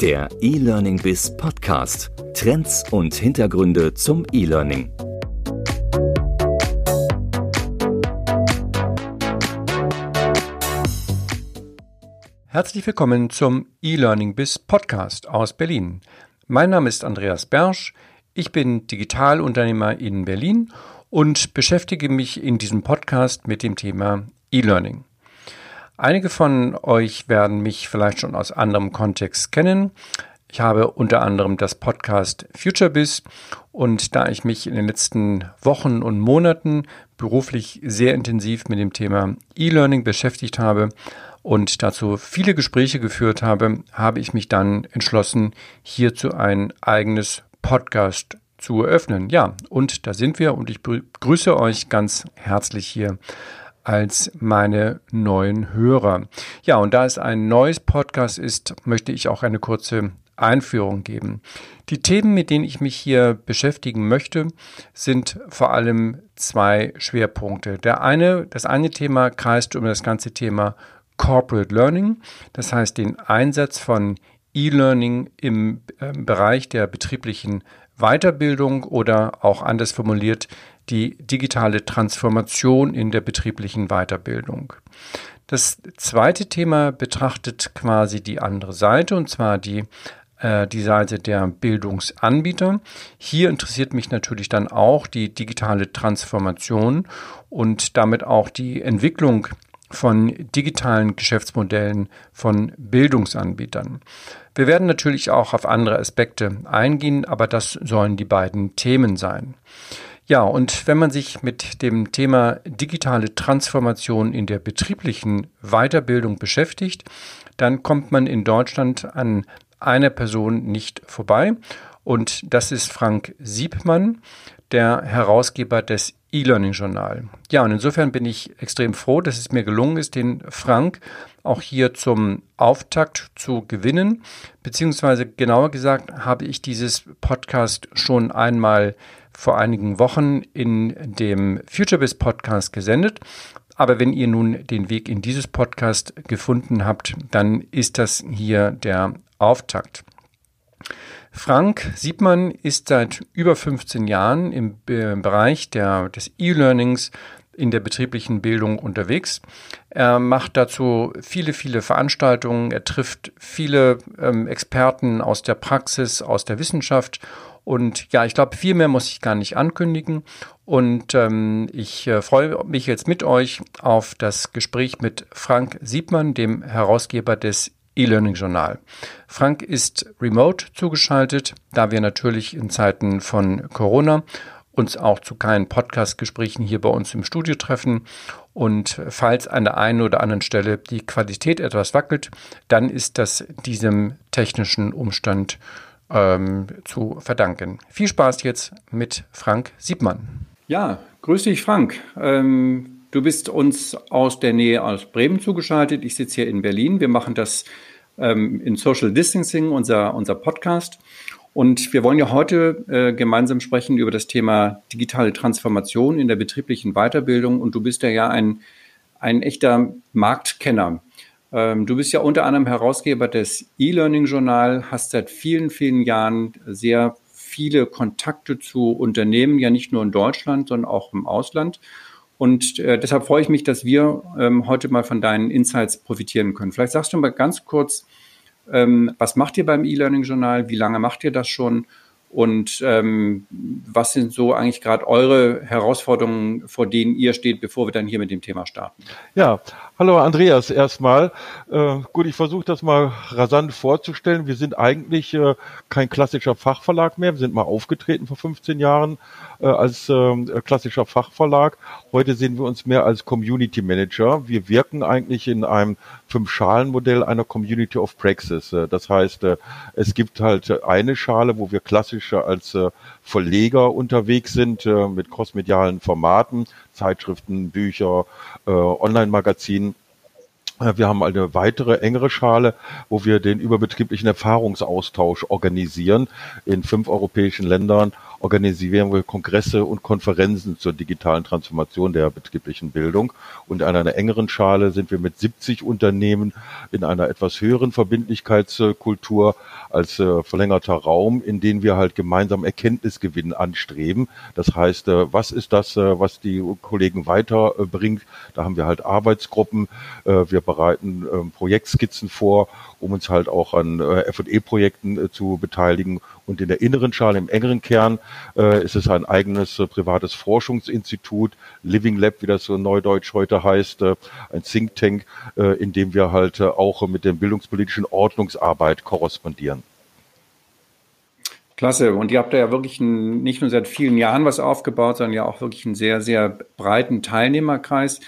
Der E-Learning Biz Podcast. Trends und Hintergründe zum E-Learning. Herzlich willkommen zum E-Learning Biz Podcast aus Berlin. Mein Name ist Andreas Bersch. Ich bin Digitalunternehmer in Berlin und beschäftige mich in diesem Podcast mit dem Thema E-Learning. Einige von euch werden mich vielleicht schon aus anderem Kontext kennen. Ich habe unter anderem das Podcast FutureBiz und da ich mich in den letzten Wochen und Monaten beruflich sehr intensiv mit dem Thema E-Learning beschäftigt habe und dazu viele Gespräche geführt habe, habe ich mich dann entschlossen, hierzu ein eigenes Podcast zu eröffnen. Ja, und da sind wir und ich begrüße euch ganz herzlich hier als meine neuen Hörer. Ja, und da es ein neues Podcast ist, möchte ich auch eine kurze Einführung geben. Die Themen, mit denen ich mich hier beschäftigen möchte, sind vor allem zwei Schwerpunkte. Der eine, das eine Thema kreist um das ganze Thema Corporate Learning, das heißt den Einsatz von E-Learning im äh, Bereich der betrieblichen Weiterbildung oder auch anders formuliert die digitale Transformation in der betrieblichen Weiterbildung. Das zweite Thema betrachtet quasi die andere Seite, und zwar die, äh, die Seite der Bildungsanbieter. Hier interessiert mich natürlich dann auch die digitale Transformation und damit auch die Entwicklung von digitalen Geschäftsmodellen von Bildungsanbietern. Wir werden natürlich auch auf andere Aspekte eingehen, aber das sollen die beiden Themen sein. Ja, und wenn man sich mit dem Thema digitale Transformation in der betrieblichen Weiterbildung beschäftigt, dann kommt man in Deutschland an einer Person nicht vorbei. Und das ist Frank Siebmann, der Herausgeber des E-Learning-Journal. Ja, und insofern bin ich extrem froh, dass es mir gelungen ist, den Frank auch hier zum Auftakt zu gewinnen. Beziehungsweise genauer gesagt habe ich dieses Podcast schon einmal vor einigen Wochen in dem FutureBiz Podcast gesendet. Aber wenn ihr nun den Weg in dieses Podcast gefunden habt, dann ist das hier der Auftakt. Frank Siebmann ist seit über 15 Jahren im Bereich der, des E-Learnings in der betrieblichen Bildung unterwegs. Er macht dazu viele, viele Veranstaltungen. Er trifft viele ähm, Experten aus der Praxis, aus der Wissenschaft und ja, ich glaube, viel mehr muss ich gar nicht ankündigen. Und ähm, ich äh, freue mich jetzt mit euch auf das Gespräch mit Frank Siebmann, dem Herausgeber des E-Learning Journal. Frank ist remote zugeschaltet, da wir natürlich in Zeiten von Corona uns auch zu keinen Podcast-Gesprächen hier bei uns im Studio treffen. Und falls an der einen oder anderen Stelle die Qualität etwas wackelt, dann ist das diesem technischen Umstand ähm, zu verdanken. Viel Spaß jetzt mit Frank Siebmann. Ja, grüß dich, Frank. Ähm, du bist uns aus der Nähe aus Bremen zugeschaltet. Ich sitze hier in Berlin. Wir machen das ähm, in Social Distancing, unser, unser Podcast. Und wir wollen ja heute äh, gemeinsam sprechen über das Thema digitale Transformation in der betrieblichen Weiterbildung. Und du bist ja, ja ein, ein echter Marktkenner. Ähm, du bist ja unter anderem Herausgeber des E-Learning-Journal, hast seit vielen, vielen Jahren sehr viele Kontakte zu Unternehmen, ja nicht nur in Deutschland, sondern auch im Ausland. Und äh, deshalb freue ich mich, dass wir ähm, heute mal von deinen Insights profitieren können. Vielleicht sagst du mal ganz kurz, ähm, was macht ihr beim E-Learning-Journal? Wie lange macht ihr das schon? Und ähm, was sind so eigentlich gerade eure Herausforderungen, vor denen ihr steht, bevor wir dann hier mit dem Thema starten? Ja, hallo Andreas erstmal. Äh, gut, ich versuche das mal rasant vorzustellen. Wir sind eigentlich äh, kein klassischer Fachverlag mehr. Wir sind mal aufgetreten vor 15 Jahren äh, als ähm, klassischer Fachverlag. Heute sehen wir uns mehr als Community Manager. Wir wirken eigentlich in einem Fünf-Schalen-Modell einer Community of Praxis. Äh, das heißt, äh, es gibt halt eine Schale, wo wir klassisch als Verleger unterwegs sind mit crossmedialen Formaten, Zeitschriften, Bücher, Online-Magazinen. Wir haben eine weitere engere Schale, wo wir den überbetrieblichen Erfahrungsaustausch organisieren in fünf europäischen Ländern organisieren wir Kongresse und Konferenzen zur digitalen Transformation der betrieblichen Bildung. Und an einer engeren Schale sind wir mit 70 Unternehmen in einer etwas höheren Verbindlichkeitskultur als äh, verlängerter Raum, in dem wir halt gemeinsam Erkenntnisgewinn anstreben. Das heißt, äh, was ist das, äh, was die Kollegen weiterbringt? Da haben wir halt Arbeitsgruppen. wir bereiten ähm, Projektskizzen vor, um uns halt auch an F&E-Projekten zu beteiligen und in der inneren Schale, im engeren Kern, äh, ist es ein eigenes äh, privates Forschungsinstitut, Living Lab, wie das so neudeutsch heute heißt, äh, ein Think Tank, äh, in dem wir halt äh, auch mit der bildungspolitischen Ordnungsarbeit korrespondieren. Klasse. Und ihr habt da ja wirklich ein, nicht nur seit vielen Jahren was aufgebaut, sondern ja auch wirklich einen sehr, sehr breiten Teilnehmerkreis.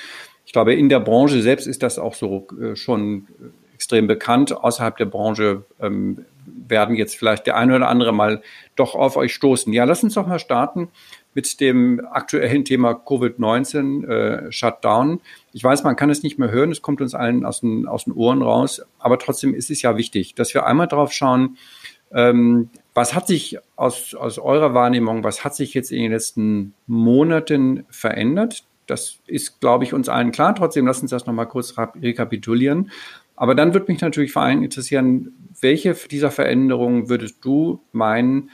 Ich glaube, in der Branche selbst ist das auch so äh, schon extrem bekannt. Außerhalb der Branche ähm, werden jetzt vielleicht der eine oder andere mal doch auf euch stoßen. Ja, lass uns doch mal starten mit dem aktuellen Thema Covid-19, äh, Shutdown. Ich weiß, man kann es nicht mehr hören, es kommt uns allen aus den, aus den Ohren raus, aber trotzdem ist es ja wichtig, dass wir einmal drauf schauen, ähm, was hat sich aus, aus eurer Wahrnehmung, was hat sich jetzt in den letzten Monaten verändert? Das ist, glaube ich, uns allen klar. Trotzdem, lass uns das nochmal kurz rekapitulieren. Aber dann würde mich natürlich vor allem interessieren, welche dieser Veränderungen würdest du meinen,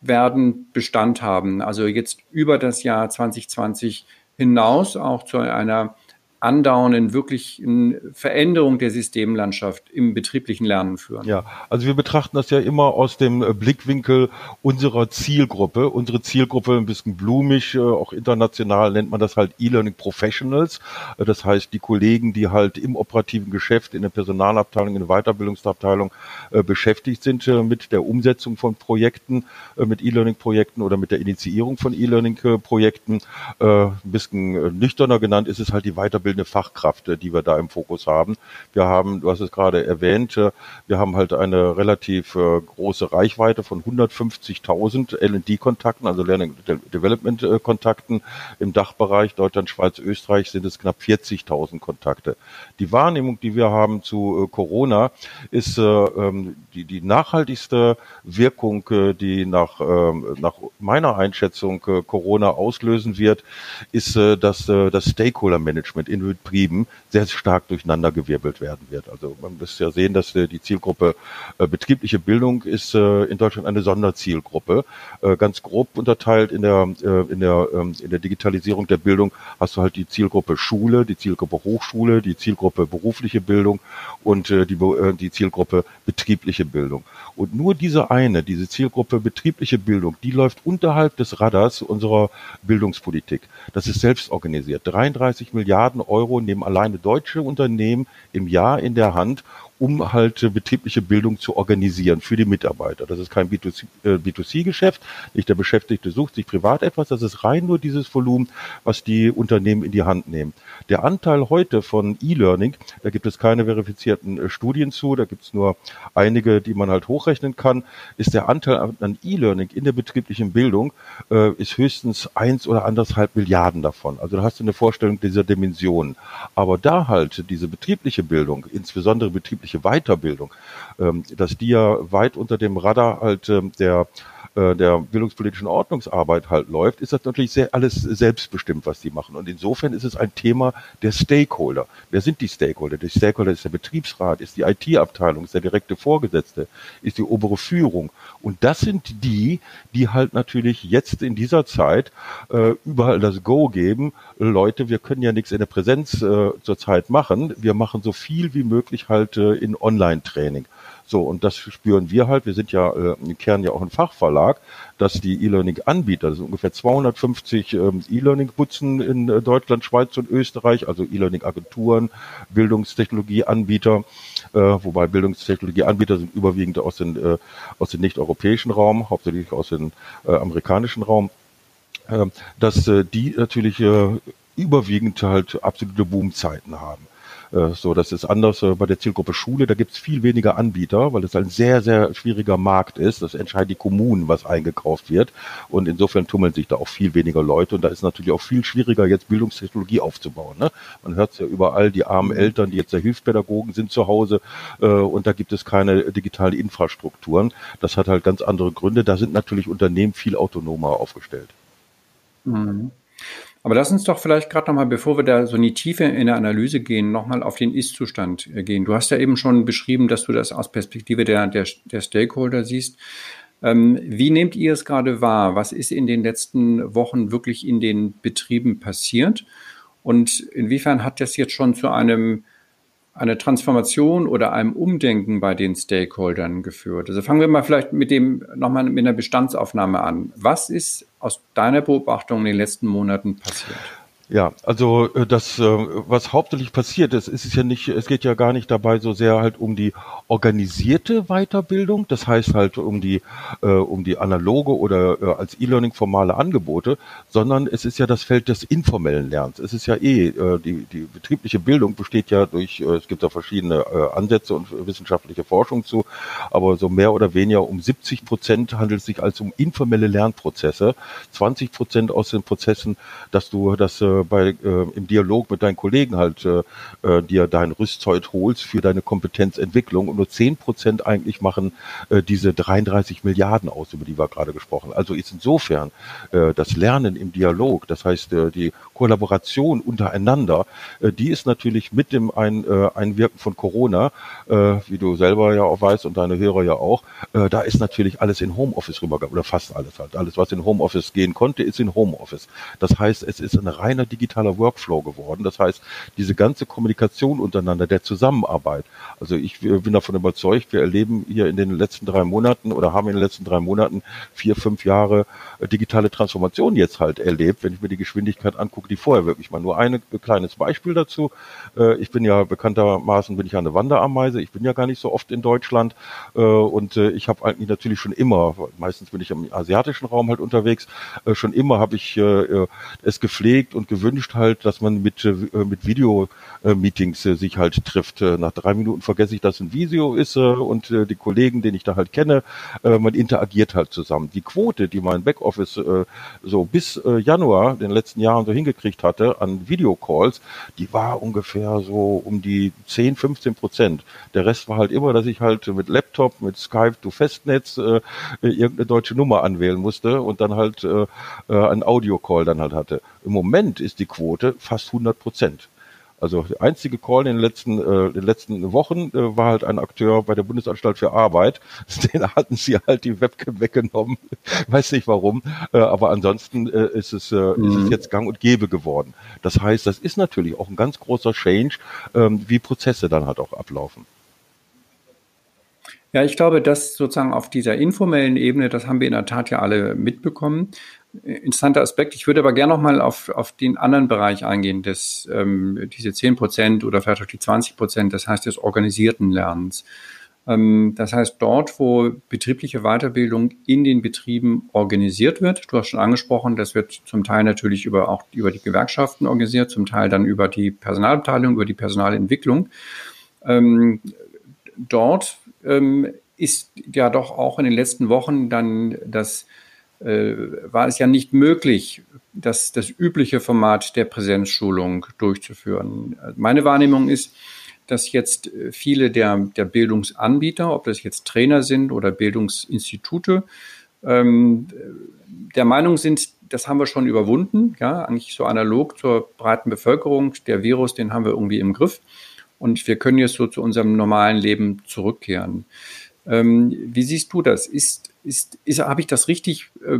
werden Bestand haben? Also jetzt über das Jahr 2020 hinaus auch zu einer andauernden wirklichen Veränderung der Systemlandschaft im betrieblichen Lernen führen? Ja, also wir betrachten das ja immer aus dem äh, Blickwinkel unserer Zielgruppe. Unsere Zielgruppe ein bisschen blumig, äh, auch international nennt man das halt E-Learning Professionals. Äh, das heißt, die Kollegen, die halt im operativen Geschäft, in der Personalabteilung, in der Weiterbildungsabteilung beschäftigt sind mit der Umsetzung von Projekten, mit E-Learning-Projekten oder mit der Initiierung von E-Learning-Projekten. Ein bisschen nüchterner genannt ist es halt die Weiterbildung ausbildende Fachkraft, äh, die wir da im Fokus haben. Wir haben, du hast es gerade erwähnt, äh, wir haben halt eine relativ äh, große Reichweite von 150.000 L&D-Kontakten, also Learning Development-Kontakten im Dachbereich. Deutschland, Schweiz, Österreich sind es knapp 40.000 Kontakte. Die Wahrnehmung, die wir haben zu Corona, ist ähm, die, die nachhaltigste Wirkung, die nach, ähm, nach meiner Einschätzung Corona auslösen wird, ist, dass das Stakeholder-Management in Betrieben sehr stark durcheinandergewirbelt werden wird. Also man muss ja sehen, dass äh, die Zielgruppe äh, betriebliche Bildung ist äh, in Deutschland eine Sonderzielgruppe. Ganz grob unterteilt in der, in, der, ähm, in der Digitalisierung der Bildung hast du halt die Zielgruppe Schule, die Zielgruppe Hochschule, die Zielgruppe berufliche Bildung und die, die Zielgruppe betriebliche Bildung. Und nur diese eine, diese Zielgruppe betriebliche Bildung, die läuft unterhalb des Radars unserer Bildungspolitik. Das ist selbst organisiert. 33 Milliarden Euro nehmen alleine deutsche Unternehmen im Jahr in der Hand, um halt betriebliche Bildung zu organisieren für die Mitarbeiter. Das ist kein B2C-Geschäft. Äh, Nicht der Beschäftigte sucht sich privat etwas. Das ist rein nur dieses Volumen, was die Unternehmen in die Hand nehmen. Der Anteil heute von E-Learning, da gibt es keine verifizierten äh, Studien zu, da gibt es nur einige, die man halt hochrechnen kann, ist der Anteil an E-Learning in der betrieblichen Bildung äh, ist höchstens eins oder anderthalb Milliarden davon. Also da hast du eine Vorstellung dieser Dimensionen. Aber da halt diese betriebliche Bildung, insbesondere betriebliche Weiterbildung, ähm, dass die ja weit unter dem Radar halt ähm, der äh, der bildungspolitischen Ordnungsarbeit halt läuft, ist das natürlich sehr alles selbstbestimmt, was die machen. Und insofern ist es ein Thema der Stakeholder. Wer sind die Stakeholder? Die Stakeholder ist der Betriebsrat, ist die IT-Abteilung, ist der direkte Vorgesetzte, ist die obere Führung. Und das sind die, die halt natürlich jetzt in dieser Zeit äh, überall das Go geben. Leute, wir können ja nichts in der Präsenz äh, zurzeit machen. Wir machen so viel wie möglich halt äh, in Online-Training. So, und das spüren wir halt. Wir sind ja äh, im Kern ja auch ein Fachverlag, dass die E-Learning-Anbieter, das sind ungefähr 250 ähm, E-Learning-Butzen in äh, Deutschland, Schweiz und Österreich, also E-Learning-Agenturen, Bildungstechnologie-Anbieter, äh, wobei Bildungstechnologie-Anbieter sind überwiegend aus, den, äh, aus dem nicht-europäischen Raum, hauptsächlich aus dem äh, amerikanischen Raum, äh, dass äh, die natürlich äh, überwiegend halt absolute Boomzeiten haben. Äh, so, das ist anders äh, bei der Zielgruppe Schule. Da gibt es viel weniger Anbieter, weil es ein sehr, sehr schwieriger Markt ist. Das entscheiden die Kommunen, was eingekauft wird. Und insofern tummeln sich da auch viel weniger Leute. Und da ist natürlich auch viel schwieriger, jetzt Bildungstechnologie aufzubauen. Ne? Man hört es ja überall, die armen Eltern, die jetzt der Hilfspädagogen sind zu Hause. Äh, und da gibt es keine digitale Infrastrukturen. Das hat halt ganz andere Gründe. Da sind natürlich Unternehmen viel autonomer aufgestellt. Mhm. Aber lass uns doch vielleicht gerade nochmal, bevor wir da so in die Tiefe in der Analyse gehen, nochmal auf den Ist-Zustand äh, gehen. Du hast ja eben schon beschrieben, dass du das aus Perspektive der, der, der Stakeholder siehst. Ähm, wie nehmt ihr es gerade wahr? Was ist in den letzten Wochen wirklich in den Betrieben passiert? Und inwiefern hat das jetzt schon zu einem eine Transformation oder einem Umdenken bei den Stakeholdern geführt? Also fangen wir mal vielleicht mit dem nochmal mit einer Bestandsaufnahme an. Was ist aus deiner Beobachtung in den letzten Monaten passiert? Ja, also äh, das, äh, was hauptsächlich passiert ist, ist es ja nicht, es geht ja gar nicht dabei so sehr halt um die organisierte Weiterbildung, das heißt halt um die, äh, um die analoge oder als E-Learning formale Angebote, sondern es ist ja das Feld des informellen Lernens. Es ist ja eh, die, die betriebliche Bildung besteht ja durch, es gibt da verschiedene Ansätze und wissenschaftliche Forschung zu, aber so mehr oder weniger um 70 Prozent handelt es sich als um informelle Lernprozesse, 20 Prozent aus den Prozessen, dass du das äh, bei, äh, im Dialog mit deinen Kollegen halt äh, äh, dir dein Rüstzeug holst für deine Kompetenzentwicklung und nur zehn Prozent eigentlich machen äh, diese 33 Milliarden aus, über die wir gerade gesprochen. Also ist insofern äh, das Lernen im Dialog, das heißt äh, die Kollaboration untereinander, äh, die ist natürlich mit dem Ein, äh, Einwirken von Corona, äh, wie du selber ja auch weißt und deine Hörer ja auch, äh, da ist natürlich alles in Homeoffice rübergegangen oder fast alles halt. Alles, was in Homeoffice gehen konnte, ist in Homeoffice. Das heißt, es ist ein reiner digitaler Workflow geworden. Das heißt, diese ganze Kommunikation untereinander, der Zusammenarbeit. Also ich bin davon überzeugt, wir erleben hier in den letzten drei Monaten oder haben in den letzten drei Monaten vier, fünf Jahre äh, digitale Transformation jetzt halt erlebt, wenn ich mir die Geschwindigkeit angucke, die vorher wirklich mal. Nur ein kleines Beispiel dazu. Äh, ich bin ja bekanntermaßen bin ich eine Wanderameise. Ich bin ja gar nicht so oft in Deutschland äh, und ich habe eigentlich natürlich schon immer, meistens bin ich im asiatischen Raum halt unterwegs, schon immer habe ich es gepflegt und gewünscht, halt, dass man mit, äh, mit Video-Meetings äh, sich halt trifft. Äh, nach drei Minuten vergesse ich, dass ein Video ist und die Kollegen, den ich da halt kenne, man interagiert halt zusammen. Die Quote, die mein Backoffice so bis Januar den letzten Jahren so hingekriegt hatte an Videocalls, die war ungefähr so um die 10, 15 Prozent. Der Rest war halt immer, dass ich halt mit Laptop, mit Skype to Festnetz äh, irgendeine deutsche Nummer anwählen musste und dann halt äh, einen Audio-Call dann halt hatte. Im Moment ist die Quote fast 100 Prozent. Also der einzige Call in den letzten, äh, den letzten Wochen äh, war halt ein Akteur bei der Bundesanstalt für Arbeit. Den hatten sie halt die Webcam weggenommen. Weiß nicht warum. Äh, aber ansonsten äh, ist, es, äh, mhm. ist es mhm. jetzt gang und gäbe geworden. Das heißt, das ist natürlich auch ein ganz großer Change, ähm, wie Prozesse dann halt auch ablaufen. Ja, ich glaube, dass sozusagen auf dieser informellen Ebene, das haben wir in der Tat ja alle mitbekommen, interessanter Aspekt. Ich würde aber gerne noch mal auf, auf den anderen Bereich eingehen, des, ähm, diese 10 Prozent oder vielleicht auch die 20 Prozent, das heißt des organisierten Lernens. Ähm, das heißt, dort, wo betriebliche Weiterbildung in den Betrieben organisiert wird, du hast schon angesprochen, das wird zum Teil natürlich über, auch über die Gewerkschaften organisiert, zum Teil dann über die Personalabteilung, über die Personalentwicklung. Ähm, dort ähm, ist ja doch auch in den letzten Wochen dann das war es ja nicht möglich, das, das übliche Format der Präsenzschulung durchzuführen. Meine Wahrnehmung ist, dass jetzt viele der, der Bildungsanbieter, ob das jetzt Trainer sind oder Bildungsinstitute, ähm, der Meinung sind, das haben wir schon überwunden, ja, eigentlich so analog zur breiten Bevölkerung. Der Virus, den haben wir irgendwie im Griff und wir können jetzt so zu unserem normalen Leben zurückkehren. Ähm, wie siehst du das? Ist, ist, ist, habe ich das richtig, äh,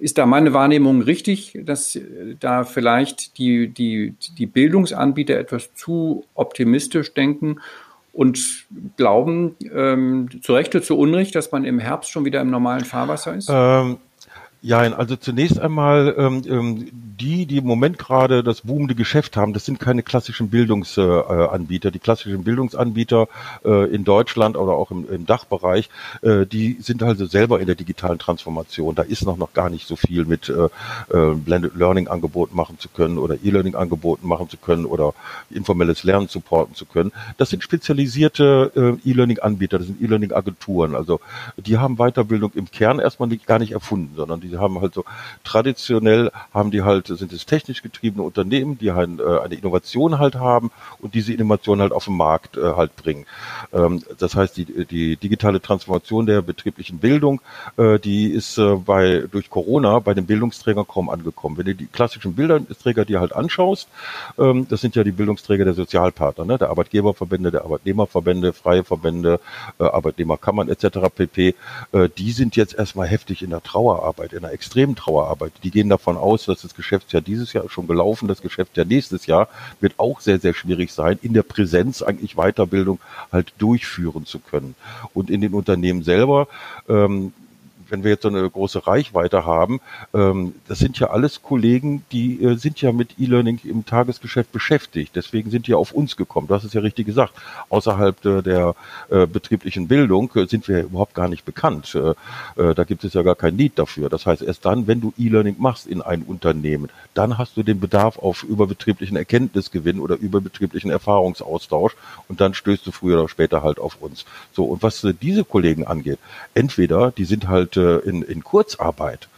ist da meine Wahrnehmung richtig, dass äh, da vielleicht die, die, die Bildungsanbieter etwas zu optimistisch denken und glauben, ähm, zu Recht oder zu Unrecht, dass man im Herbst schon wieder im normalen Fahrwasser ist? Ähm, Ja, also zunächst einmal ähm, ähm, die, die im Moment gerade das boomende Geschäft haben, das sind keine klassischen Bildungsanbieter. Die klassischen Bildungsanbieter äh, in Deutschland oder auch im, im Dachbereich, äh, die sind also selber in der digitalen Transformation. Da ist noch noch gar nicht so viel mit äh, äh Blended Learning Angeboten machen zu können oder E-Learning Angeboten machen zu können oder informelles Lernen supporten zu können. Das sind spezialisierte äh, E-Learning Anbieter, das sind E-Learning Agenturen. Also die haben Weiterbildung im Kern erstmal nicht, gar nicht erfunden, sondern die die haben halt so traditionell haben die halt, sind es technisch getriebene Unternehmen, die halt äh, eine Innovation halt haben und diese Innovation halt auf den Markt äh, halt bringen. Ähm, das heißt, die, die digitale Transformation der betrieblichen Bildung, äh, die ist äh, bei durch Corona bei den Bildungsträgern kaum angekommen. Wenn du die klassischen Bildungsträger dir halt anschaust, ähm, das sind ja die Bildungsträger der Sozialpartner, ne? der Arbeitgeberverbände, der Arbeitnehmerverbände, freie Verbände, äh, Arbeitnehmerkammern etc. pp. Äh, die sind jetzt erstmal heftig in der Trauerarbeit, in einer extremen Trauerarbeit. Die gehen davon aus, dass das Geschäftsjahr dieses Jahr schon gelaufen, das Geschäftsjahr nächstes Jahr wird auch sehr, sehr schwierig sein, in der Präsenz eigentlich Weiterbildung halt durchführen zu können. Und in den Unternehmen selber ähm, wenn wir jetzt so eine große Reichweite haben, ähm, das sind ja alles Kollegen, die äh, sind ja mit E-Learning im Tagesgeschäft beschäftigt. Deswegen sind die auf uns gekommen. Das ist ja richtig gesagt. Außerhalb äh, der äh, betrieblichen Bildung äh, sind wir überhaupt gar nicht bekannt. Äh, äh, da gibt es ja gar kein Need dafür. Das heißt, erst dann, wenn du E-Learning machst in ein Unternehmen, dann hast du den Bedarf auf überbetrieblichen Erkenntnisgewinn oder überbetrieblichen Erfahrungsaustausch und dann stößt du früher oder später halt auf uns. So, und was diese Kollegen angeht, entweder die sind halt in, in Kurzarbeit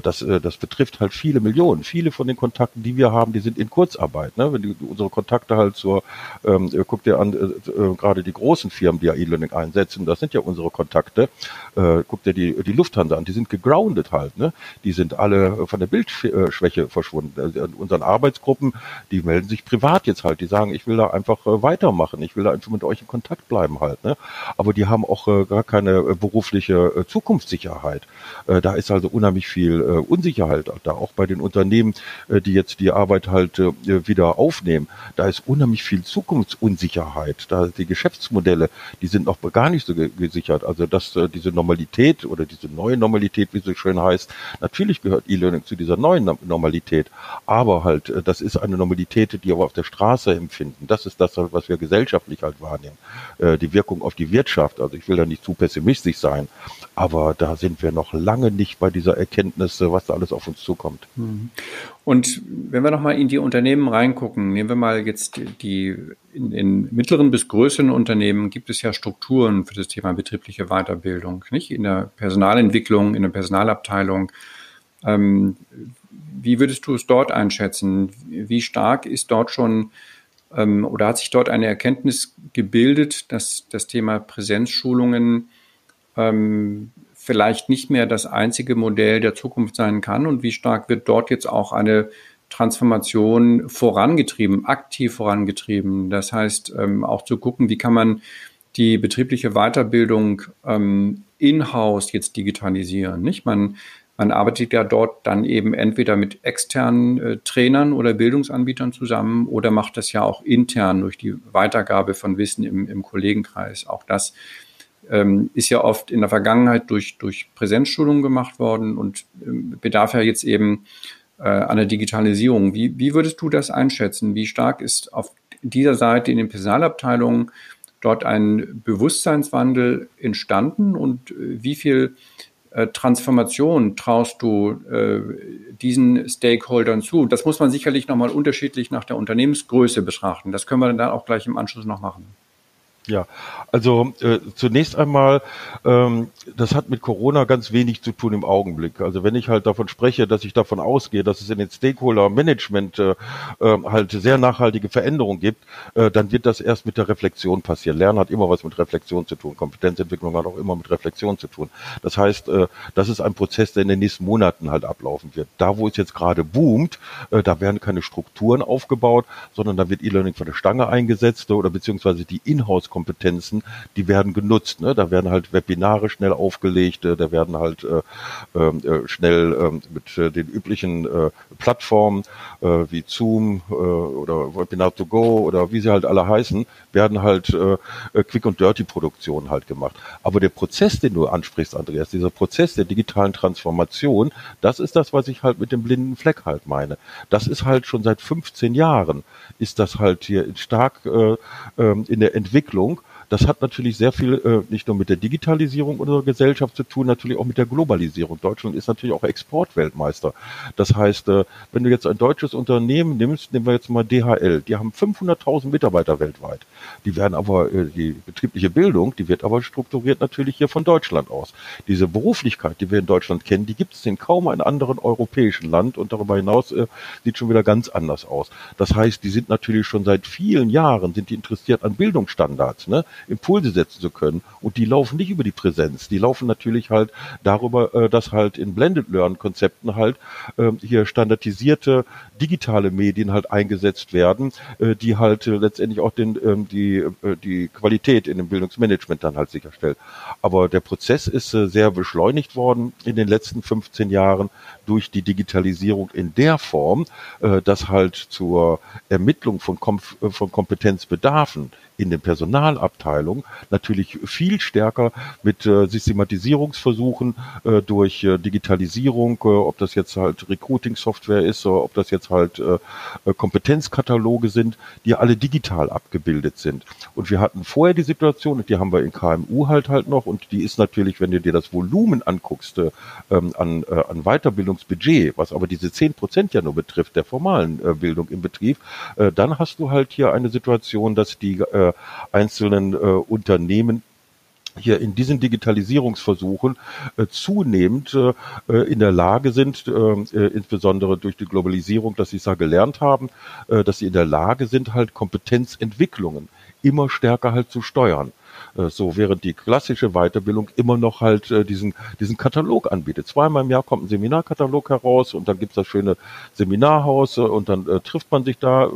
das, äh, das betrifft halt viele Millionen. Viele von den Kontakten, die wir haben, die sind in Kurzarbeit. Ne? Wenn die, unsere Kontakte halt zur, ähm, guck dir an, äh, äh, gerade die großen Firmen, die ja E-Learning einsetzen, das sind ja unsere Kontakte. Äh, guck dir die, die Lufthansa an, die sind gegroundet halt. Ne? Die sind alle von der Bildschwäche verschwunden. Also unseren Arbeitsgruppen, die melden sich privat jetzt halt. Die sagen, ich will da einfach äh, weitermachen. Ich will da einfach mit euch in Kontakt bleiben halt. Ne? Aber die haben auch äh, gar keine äh, berufliche äh, Zukunftssicherheit. Äh, da ist also unheimlich viel äh, Unsicherheit da, auch bei den Unternehmen, äh, die jetzt die Arbeit halt wieder aufnehmen. Da ist unheimlich viel Zukunftsunsicherheit. Da die Geschäftsmodelle, die sind noch gar nicht so gesichert. Also dass diese Normalität oder diese neue Normalität, wie sie schön heißt, natürlich gehört E-Learning zu dieser neuen Normalität. Aber halt, das ist eine Normalität, die wir auf der Straße empfinden. Das ist das, was wir gesellschaftlich halt wahrnehmen. Die Wirkung auf die Wirtschaft. Also ich will da nicht zu pessimistisch sein, aber da sind wir noch lange nicht bei dieser Erkenntnis, was da alles auf uns zukommt. Mhm. Und wenn wir nochmal in die Unternehmen reingucken, nehmen wir mal jetzt die, in, in, mittleren bis größeren Unternehmen gibt es ja Strukturen für das Thema betriebliche Weiterbildung, nicht? In der Personalentwicklung, in der Personalabteilung. Ähm, wie würdest du es dort einschätzen? Wie stark ist dort schon ähm, oder hat sich dort eine Erkenntnis gebildet, dass das Thema Präsenzschulungen ähm, vielleicht nicht mehr das einzige Modell der Zukunft sein kann und wie stark wird dort jetzt auch eine Transformation vorangetrieben, aktiv vorangetrieben. Das heißt, ähm, auch zu gucken, wie kann man die betriebliche Weiterbildung ähm, in-house jetzt digitalisieren. Nicht? Man, man arbeitet ja dort dann eben entweder mit externen äh, Trainern oder Bildungsanbietern zusammen oder macht das ja auch intern durch die Weitergabe von Wissen im, im Kollegenkreis. Auch das ähm, ist ja oft in der Vergangenheit durch, durch Präsenzschulungen gemacht worden und ähm, bedarf ja jetzt eben äh, einer Digitalisierung. Wie, wie würdest du das einschätzen? Wie stark ist auf dieser Seite in den Personalabteilungen dort ein Bewusstseinswandel entstanden und äh, wie viel äh, Transformation traust du äh, diesen Stakeholdern zu? Das muss man sicherlich nochmal unterschiedlich nach der Unternehmensgröße betrachten. Das können wir dann auch gleich im Anschluss noch machen. Ja, also äh, zunächst einmal, ähm, das hat mit Corona ganz wenig zu tun im Augenblick. Also wenn ich halt davon spreche, dass ich davon ausgehe, dass es in den Stakeholder-Management äh, äh, halt sehr nachhaltige Veränderungen gibt, äh, dann wird das erst mit der Reflexion passieren. Lernen hat immer was mit Reflexion zu tun. Kompetenzentwicklung hat auch immer mit Reflexion zu tun. Das heißt, äh, das ist ein Prozess, der in den nächsten Monaten halt ablaufen wird. Da, wo es jetzt gerade boomt, äh, da werden keine Strukturen aufgebaut, sondern da wird E-Learning von der Stange eingesetzt oder beziehungsweise die Inhouse Bildungskompetenzen, die werden genutzt. Ne? Da werden halt Webinare schnell aufgelegt, äh, da werden halt äh, ähm, äh, schnell äh, mit äh, den üblichen äh, Plattformen äh, wie Zoom äh, oder Webinar to Go oder wie sie halt alle heißen, werden halt äh, äh Quick und Dirty Produktionen halt gemacht. Aber der Prozess, den du ansprichst, Andreas, dieser Prozess der digitalen Transformation, das ist das, was ich halt mit dem blinden Fleck halt meine. Das ist halt schon seit 15 Jahren ist das halt hier stark äh, ähm, in der Entwicklung das hat natürlich sehr viel äh, nicht nur mit der Digitalisierung unserer Gesellschaft zu tun, natürlich auch mit der Globalisierung. Deutschland ist natürlich auch Exportweltmeister. Das heißt, äh, wenn du jetzt ein deutsches Unternehmen nimmst, nehmen wir jetzt mal DHL, die haben 500.000 Mitarbeiter weltweit. Die werden aber, äh, die betriebliche Bildung, die wird aber strukturiert natürlich hier von Deutschland aus. Diese Beruflichkeit, die wir in Deutschland kennen, die gibt es in kaum einem anderen europäischen Land und darüber hinaus äh, sieht schon wieder ganz anders aus. Das heißt, die sind natürlich schon seit vielen Jahren, sind die interessiert an Bildungsstandards. Ne? Impulse setzen zu können. Und die laufen nicht über die Präsenz. Die laufen natürlich halt darüber, äh, dass halt in Blended Learn Konzepten halt äh, hier standardisierte digitale Medien halt eingesetzt werden, äh, die halt äh, letztendlich auch den, ähm, die, die Qualität in dem Bildungsmanagement dann halt sicherstellt. Aber der Prozess ist sehr beschleunigt worden in den letzten 15 Jahren durch die Digitalisierung in der Form, dass halt zur Ermittlung von, Kom von Kompetenzbedarfen in den Personalabteilungen natürlich viel stärker mit äh, Systematisierungsversuchen äh, durch äh, Digitalisierung, äh, ob das jetzt halt Recruiting-Software ist oder ob das jetzt halt äh, äh Kompetenzkataloge sind, die alle digital abgebildet sind. Und wir hatten vorher die Situation, und die haben wir in KMU halt halt noch, und die ist natürlich, wenn du dir das Volumen anguckst äh, ähm, an, äh, an Weiterbildungsbudget, was aber diese zehn Prozent ja nur betrifft, der formalen äh, Bildung im Betrieb, äh, dann hast du halt hier eine Situation, dass die einzelnen äh, Unternehmen hier in diesen Digitalisierungsversuchen äh, zunehmend äh, äh in der Lage sind, äh, äh, insbesondere durch die Globalisierung, dass sie es da gelernt haben, äh, dass sie in der Lage sind, halt Kompetenzentwicklungen immer stärker halt zu steuern. Äh, so, während die klassische Weiterbildung immer noch halt äh, diesen, diesen Katalog anbietet. Zweimal im Jahr kommt ein Seminarkatalog heraus und dann gibt's das schöne Seminarhaus äh, und dann äh, trifft man sich da,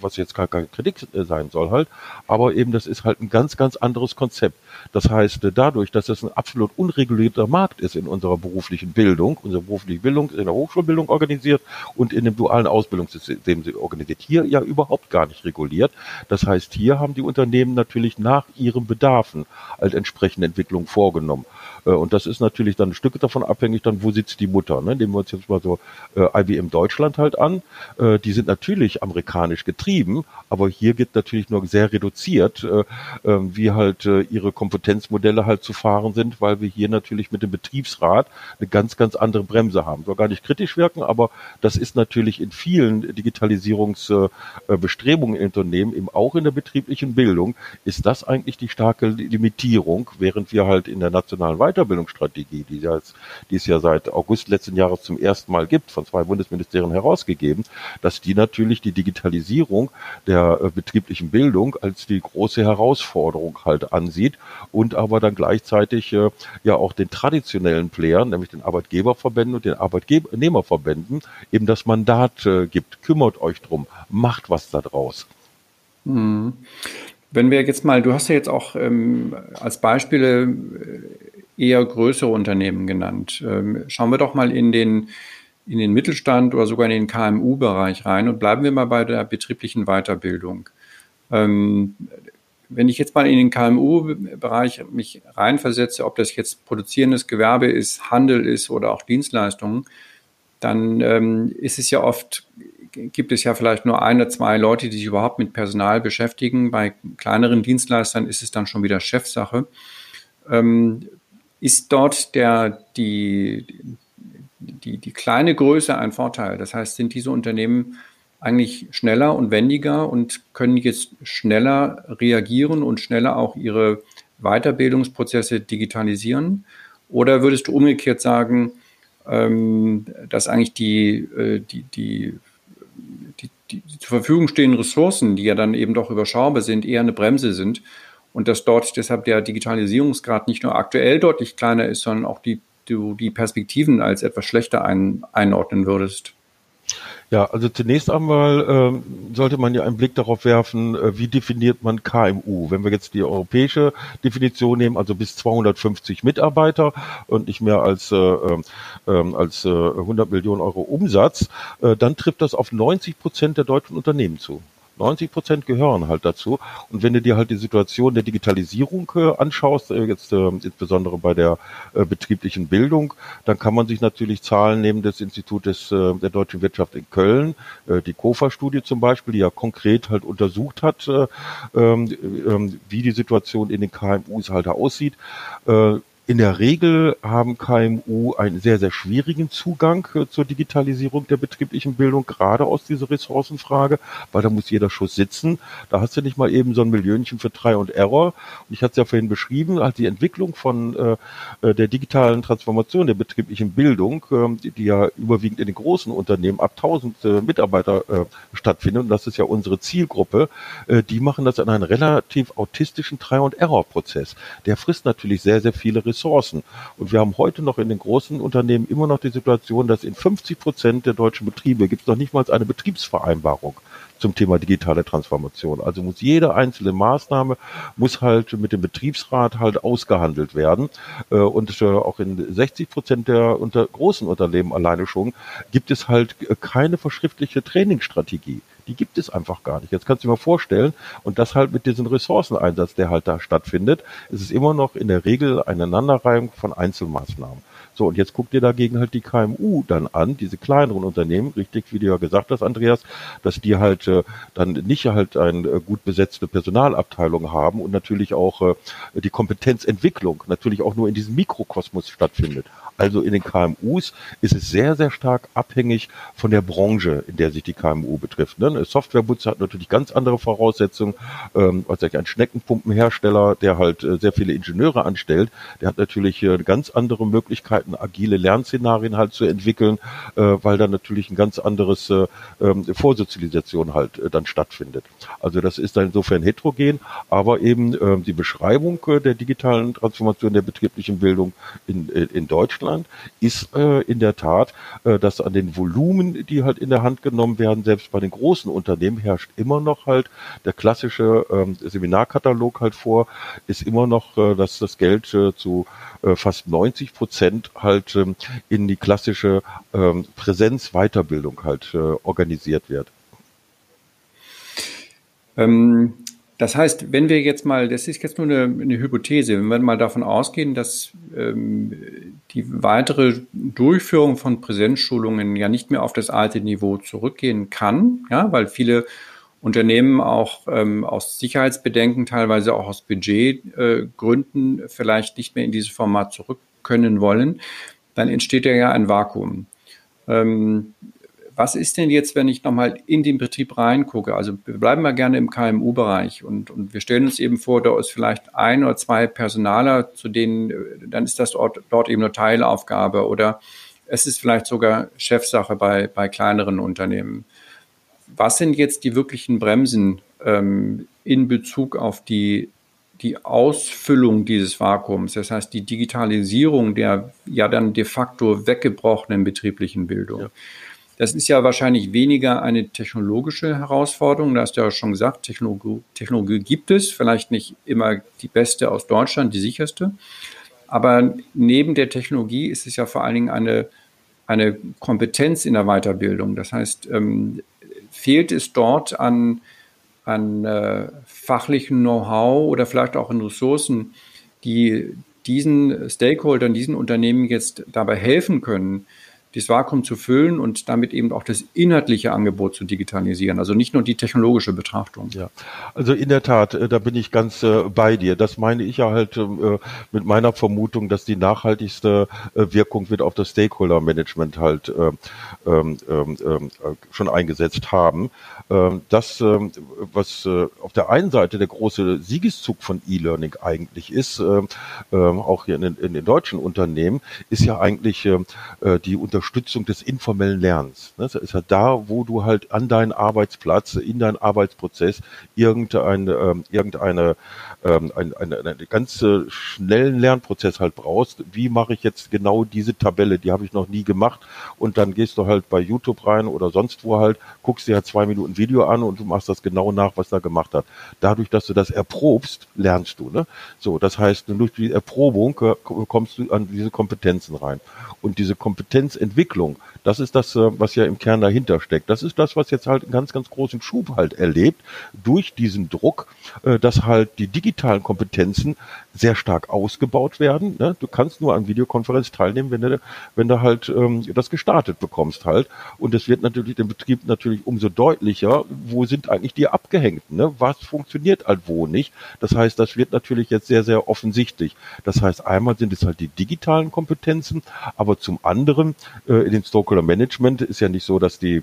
was jetzt gar kein Kritik sein soll halt, aber eben das ist halt ein ganz, ganz anderes Konzept. Das heißt, dadurch, dass es ein absolut unregulierter Markt ist in unserer beruflichen Bildung, unsere berufliche Bildung in der Hochschulbildung organisiert und in dem dualen Ausbildungssystem organisiert. Hier ja überhaupt gar nicht reguliert. Das heißt, hier haben die Unternehmen natürlich nach ihrem Bedarfen halt entsprechende Entwicklungen vorgenommen. Äh, und das ist natürlich dann ein Stück davon abhängig, dann wo sitzt die Mutter. Ne? Nehmen wir uns jetzt mal so äh, IBM Deutschland halt an. Äh, die sind natürlich amerikanisch getrieben, aber hier geht natürlich nur sehr reduziert, äh, äh, wie halt äh, ihre Kompetenzmodelle halt zu fahren sind, weil wir hier natürlich mit dem Betriebsrat eine ganz, ganz andere Bremse haben. Soll gar nicht kritisch wirken, aber das ist natürlich in vielen Digitalisierungsbestrebungen in Unternehmen, eben auch in der betrieblichen Bildung, ist das eigentlich die starke Limitierung, während wir halt in der nationalen Weiterbildung Weiterbildungsstrategie, die, jetzt, die es ja seit August letzten Jahres zum ersten Mal gibt, von zwei Bundesministerien herausgegeben, dass die natürlich die Digitalisierung der äh, betrieblichen Bildung als die große Herausforderung halt ansieht und aber dann gleichzeitig äh, ja auch den traditionellen Playern, nämlich den Arbeitgeberverbänden und den Arbeitnehmerverbänden, eben das Mandat äh, gibt. Kümmert euch drum, macht was da draus. Hm. Wenn wir jetzt mal, du hast ja jetzt auch ähm, als Beispiele eher größere Unternehmen genannt. Ähm, schauen wir doch mal in den, in den Mittelstand oder sogar in den KMU-Bereich rein und bleiben wir mal bei der betrieblichen Weiterbildung. Ähm, wenn ich jetzt mal in den KMU-Bereich mich reinversetze, ob das jetzt produzierendes Gewerbe ist, Handel ist oder auch Dienstleistungen, dann ähm, ist es ja oft, gibt es ja vielleicht nur ein oder zwei Leute, die sich überhaupt mit Personal beschäftigen. Bei kleineren Dienstleistern ist es dann schon wieder Chefsache. Ist dort der, die, die, die kleine Größe ein Vorteil. Das heißt, sind diese Unternehmen eigentlich schneller und wendiger und können jetzt schneller reagieren und schneller auch ihre Weiterbildungsprozesse digitalisieren? Oder würdest du umgekehrt sagen, ähm, dass eigentlich äh, die, die, die, die, zur Verfügung stehenden Ressourcen, die ja dann eben doch überschaubar sind, eher eine Bremse sind und dass dort deshalb der Digitalisierungsgrad nicht nur aktuell deutlich kleiner ist, sondern auch die, du die Perspektiven als etwas schlechter ein, einordnen würdest. Ja, also zunächst einmal äh, sollte man ja einen Blick darauf werfen, äh, wie definiert man KMU. Wenn wir jetzt die europäische Definition nehmen, also bis 250 Mitarbeiter und nicht mehr als, äh, äh, als äh, 100 Millionen Euro Umsatz, äh, dann trifft das auf 90 Prozent der deutschen Unternehmen zu. 90 Prozent gehören halt dazu. Und wenn du dir halt die Situation der Digitalisierung äh, anschaust, äh, jetzt äh, insbesondere bei der äh, betrieblichen Bildung, dann kann man sich natürlich Zahlen nehmen des Institutes äh, der deutschen Wirtschaft in Köln, äh, die KOFA-Studie zum Beispiel, die ja konkret halt untersucht hat, äh, ähm, äh, wie die Situation in den KMUs halt aussieht. Äh, in der Regel haben KMU einen sehr, sehr schwierigen Zugang äh, zur Digitalisierung der betrieblichen Bildung, gerade aus dieser Ressourcenfrage, weil da muss jeder Schuss sitzen. Da hast du nicht mal eben so ein Millionchen für Try und Error. Und ich hatte es ja vorhin beschrieben, halt die Entwicklung von äh, äh der digitalen Transformation der betrieblichen Bildung, äh, die, ja überwiegend in den großen Unternehmen ab 1000 äh, Mitarbeiter stattfindet, und das ist ja unsere Zielgruppe, die machen das in einem relativ autistischen Try- und Error-Prozess. Der frisst natürlich sehr, sehr viele Ressourcen Ressourcen. Und wir haben heute noch in den großen Unternehmen immer noch die Situation, dass in 50 Prozent der deutschen Betriebe gibt es noch nicht mal eine Betriebsvereinbarung zum Thema digitale Transformation. Also muss jede einzelne Maßnahme muss halt mit dem Betriebsrat halt ausgehandelt werden. Äh, und äh, auch in 60 Prozent der unter großen Unternehmen alleine schon gibt es halt keine verschriftliche Trainingsstrategie. Die gibt es einfach gar nicht. Jetzt kannst du dir mal vorstellen, und das halt mit diesem Ressourceneinsatz, der halt da stattfindet, ist es immer noch in der Regel eine Aneinanderreihung von Einzelmaßnahmen. So, und jetzt guck dir dagegen halt die KMU dann an, diese kleineren Unternehmen, richtig, wie du ja gesagt hast, Andreas, dass die halt äh, dann nicht halt eine äh, gut besetzte Personalabteilung haben und natürlich auch äh, die Kompetenzentwicklung natürlich auch nur in diesem Mikrokosmos stattfindet. Also in den KMUs ist es sehr, sehr stark abhängig von der Branche, in der sich die KMU betrifft. Ne? Ein Softwarebutzer hat natürlich ganz andere Voraussetzungen. Ähm, ich, ein Schneckenpumpenhersteller, der halt äh, sehr viele Ingenieure anstellt, der hat natürlich äh, ganz andere Möglichkeiten, agile Lernszenarien halt zu entwickeln, äh, weil dann natürlich ein ganz anderes äh, ähm, Vorsozialisation halt äh, dann stattfindet. Also das ist dann insofern heterogen, aber eben äh, die Beschreibung äh, der digitalen Transformation der betrieblichen Bildung in, äh, in Deutschland Deutschland ist äh, in der Tat, äh, dass an den Volumen, die halt in der Hand genommen werden, selbst bei den großen Unternehmen herrscht immer noch halt der klassische ähm, Seminarkatalog halt vor, ist immer noch, äh, dass das Geld äh, zu äh, fast 90 Prozent halt ähm, in die klassische ähm, Präsenz-Weiterbildung halt äh, organisiert wird. Ähm, das heißt, wenn wir jetzt mal, das ist jetzt nur eine, eine Hypothese, wenn wir mal davon ausgehen, dass ähm, die weitere Durchführung von Präsenzschulungen ja nicht mehr auf das alte Niveau zurückgehen kann, ja, weil viele Unternehmen auch ähm, aus Sicherheitsbedenken, teilweise auch aus Budgetgründen äh, vielleicht nicht mehr in dieses Format zurück können wollen, dann entsteht ja ein Vakuum. Ähm, was ist denn jetzt, wenn ich nochmal in den Betrieb reingucke? Also wir bleiben mal gerne im KMU-Bereich und, und wir stellen uns eben vor, da ist vielleicht ein oder zwei Personaler, zu denen, äh, dann ist das dort, dort eben eine Teilaufgabe oder es ist vielleicht sogar Chefsache bei, bei kleineren Unternehmen. Was sind jetzt die wirklichen Bremsen ähm, in Bezug auf die, die Ausfüllung dieses Vakuums, das heißt die Digitalisierung der ja dann de facto weggebrochenen betrieblichen Bildung? Ja. Das ist ja wahrscheinlich weniger eine technologische Herausforderung. Da hast du ja schon gesagt, Technologie, Technologie gibt es, vielleicht nicht immer die beste aus Deutschland, die sicherste. Aber neben der Technologie ist es ja vor allen Dingen eine, eine Kompetenz in der Weiterbildung. Das heißt, ähm, fehlt es dort an, an äh, fachlichen Know-how oder vielleicht auch an Ressourcen, die diesen Stakeholdern, diesen Unternehmen jetzt dabei helfen können, dieses Vakuum zu füllen und damit eben auch das inhaltliche Angebot zu digitalisieren. Also nicht nur die technologische Betrachtung. Ja, also in der Tat, äh, da bin ich ganz äh, bei dir. Das meine ich ja halt ähm, äh, mit meiner Vermutung, dass die nachhaltigste Wirkung wird auf das Stakeholder-Management halt ähm, ähm, schon eingesetzt haben. Das, was auf der einen Seite der große Siegeszug von E-Learning eigentlich ist, auch hier in den, in den deutschen Unternehmen, ist ja eigentlich die Unterstützung Unterstützung des informellen Lernens. Ne? Das ist halt da, wo du halt an deinen Arbeitsplatz, in deinen Arbeitsprozess irgendeine, ähm, irgendeine ähm, ein, eine, eine ganz schnellen Lernprozess halt brauchst. Wie mache ich jetzt genau diese Tabelle? Die habe ich noch nie gemacht. Und dann gehst du halt bei YouTube rein oder sonst wo halt, guckst dir halt zwei Minuten Video an und du machst das genau nach, was er gemacht hat. Dadurch, dass du das erprobst, lernst du. Ne? So, das heißt, durch die Erprobung äh, kommst du an diese Kompetenzen rein. Und diese Kompetenzentwicklung, das ist das, äh, was ja im Kern dahinter steckt. Das ist das, was jetzt halt einen ganz, ganz großen Schub halt erlebt durch diesen Druck, äh, dass halt die digitalen Kompetenzen sehr stark ausgebaut werden. Ne? Du kannst nur an Videokonferenz teilnehmen, wenn du, wenn du halt ähm, das gestartet bekommst halt. Und es wird natürlich dem Betrieb natürlich umso deutlicher, wo sind eigentlich die Abgehängten? Ne? Was funktioniert halt wo nicht? Das heißt, das wird natürlich jetzt sehr, sehr offensichtlich. Das heißt, einmal sind es halt die digitalen Kompetenzen, aber zum anderen äh, in dem Stoker Management. Ist ja nicht so, dass die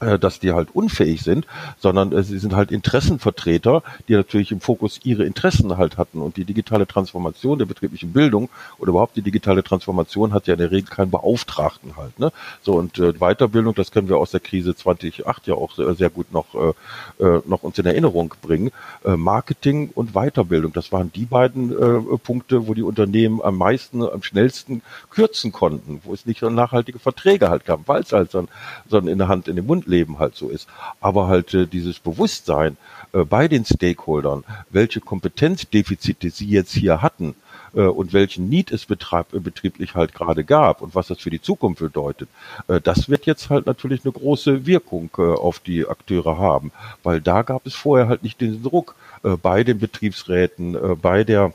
dass die halt unfähig sind, sondern äh, sie sind halt Interessenvertreter, die natürlich im Fokus ihre Interessen halt hatten. Und die digitale Transformation der betrieblichen Bildung oder überhaupt die digitale Transformation hat ja in der Regel keinen Beauftragten halt. Ne? So und äh, Weiterbildung, das können wir aus der Krise 2008 ja auch sehr, sehr gut noch äh, äh, noch uns in Erinnerung bringen. Äh, Marketing und Weiterbildung, das waren die beiden äh, Punkte, wo die Unternehmen am meisten, am schnellsten kürzen konnten, wo es nicht so nachhaltige Verträge halt gab, weil es halt so, so in der Hand in den Mund Leben halt so ist. Aber halt äh, dieses Bewusstsein äh, bei den Stakeholdern, welche Kompetenzdefizite sie jetzt hier hatten, äh, und welchen Need es betreib, äh, betrieblich halt gerade gab und was das für die Zukunft bedeutet, äh, das wird jetzt halt natürlich eine große Wirkung äh, auf die Akteure haben, weil da gab es vorher halt nicht den Druck äh, bei den Betriebsräten, äh, bei der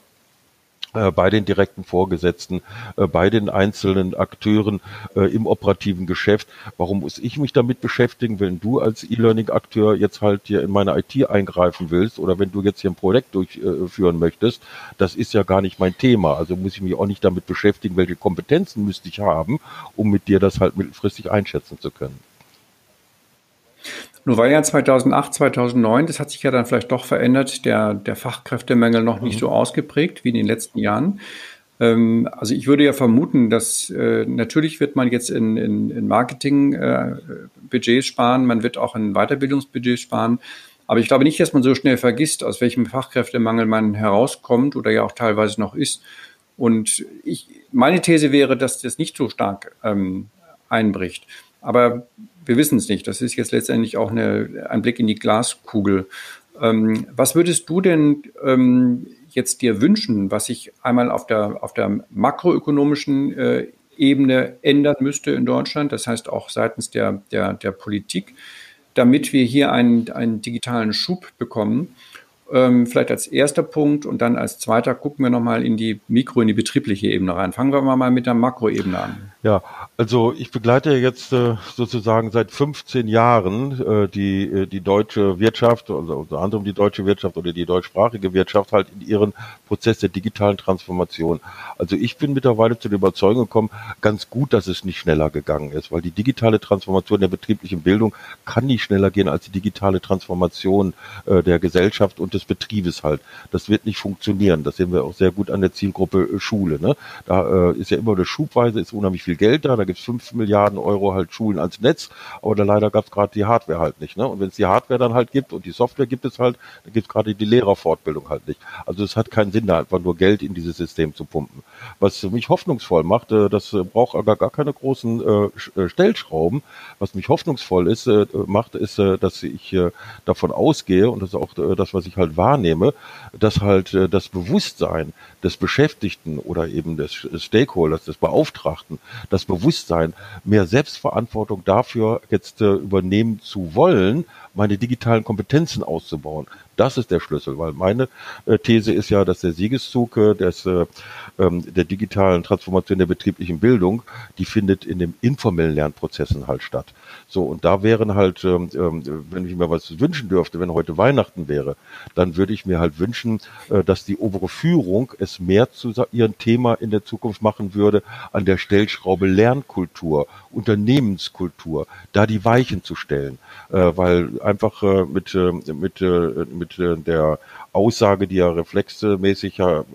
bei den direkten Vorgesetzten, äh, bei den einzelnen Akteuren äh, im operativen Geschäft. Warum muss ich mich damit beschäftigen, wenn du als E-Learning-Akteur jetzt halt hier in meine IT eingreifen willst oder wenn du jetzt hier ein Projekt durchführen möchtest? Das ist ja gar nicht mein Thema. Also muss ich mich auch nicht damit beschäftigen, welche Kompetenzen müsste ich haben, um mit dir das halt mittelfristig einschätzen zu können. Nur war ja 2008, 2009, das hat sich ja dann vielleicht doch verändert, der, der Fachkräftemangel noch nicht mhm. so ausgeprägt wie in den letzten Jahren. Ähm, also ich würde ja vermuten, dass äh, natürlich wird man jetzt in, in, in Marketing-Budgets äh, sparen, man wird auch in Weiterbildungsbudgets sparen. Aber ich glaube nicht, dass man so schnell vergisst, aus welchem Fachkräftemangel man herauskommt oder ja auch teilweise noch ist. Und ich, meine These wäre, dass das nicht so stark ähm, einbricht. Aber wir wissen es nicht. Das ist jetzt letztendlich auch eine, ein Blick in die Glaskugel. Ähm, was würdest du denn ähm, jetzt dir wünschen, was sich einmal auf der, auf der makroökonomischen äh, Ebene ändern müsste in Deutschland, das heißt auch seitens der, der, der Politik, damit wir hier einen, einen digitalen Schub bekommen? Ähm, vielleicht als erster Punkt und dann als zweiter gucken wir nochmal in die Mikro, in die betriebliche Ebene rein. Fangen wir mal mit der Makroebene an. Ja, also ich begleite jetzt äh, sozusagen seit 15 Jahren äh, die, äh, die deutsche Wirtschaft, also unter anderem die deutsche Wirtschaft oder die deutschsprachige Wirtschaft halt in ihren Prozess der digitalen Transformation. Also ich bin mittlerweile zu der Überzeugung gekommen, ganz gut, dass es nicht schneller gegangen ist, weil die digitale Transformation der betrieblichen Bildung kann nicht schneller gehen als die digitale Transformation äh, der Gesellschaft und des Betriebes halt. Das wird nicht funktionieren. Das sehen wir auch sehr gut an der Zielgruppe äh, Schule. Ne? Da äh, ist ja immer eine Schubweise, ist unheimlich viel viel Geld da, da gibt es fünf Milliarden Euro halt Schulen ans Netz, aber da leider gab es gerade die Hardware halt nicht. Ne? Und wenn es die Hardware dann halt gibt und die Software gibt es halt, dann gibt es gerade die Lehrerfortbildung halt nicht. Also es hat keinen Sinn, da einfach nur Geld in dieses System zu pumpen. Was mich hoffnungsvoll macht, äh, das äh, braucht aber gar keine großen äh, Stellschrauben. Was mich hoffnungsvoll ist, macht, ist, dass ich davon ausgehe, und das ist auch das, was ich halt wahrnehme, dass halt das Bewusstsein des Beschäftigten oder eben des Stakeholders, des Beauftragten, das Bewusstsein, mehr Selbstverantwortung dafür jetzt äh, übernehmen zu wollen, meine digitalen Kompetenzen auszubauen. Das ist der Schlüssel, weil meine äh, These ist ja, dass der Siegeszug äh, des, äh, ähm, der digitalen Transformation der betrieblichen Bildung, die findet in den informellen Lernprozessen halt statt. So, und da wären halt, ähm, ähm, wenn ich mir was wünschen dürfte, wenn heute Weihnachten wäre, dann würde ich mir halt wünschen, äh, dass die obere Führung es mehr zu ihrem Thema in der Zukunft machen würde, an der Stellschraube Lernkultur, Unternehmenskultur, da die Weichen zu stellen, äh, weil einfach äh, mit, äh, mit, äh, mit äh, der Aussage, die ja reflexmäßig ja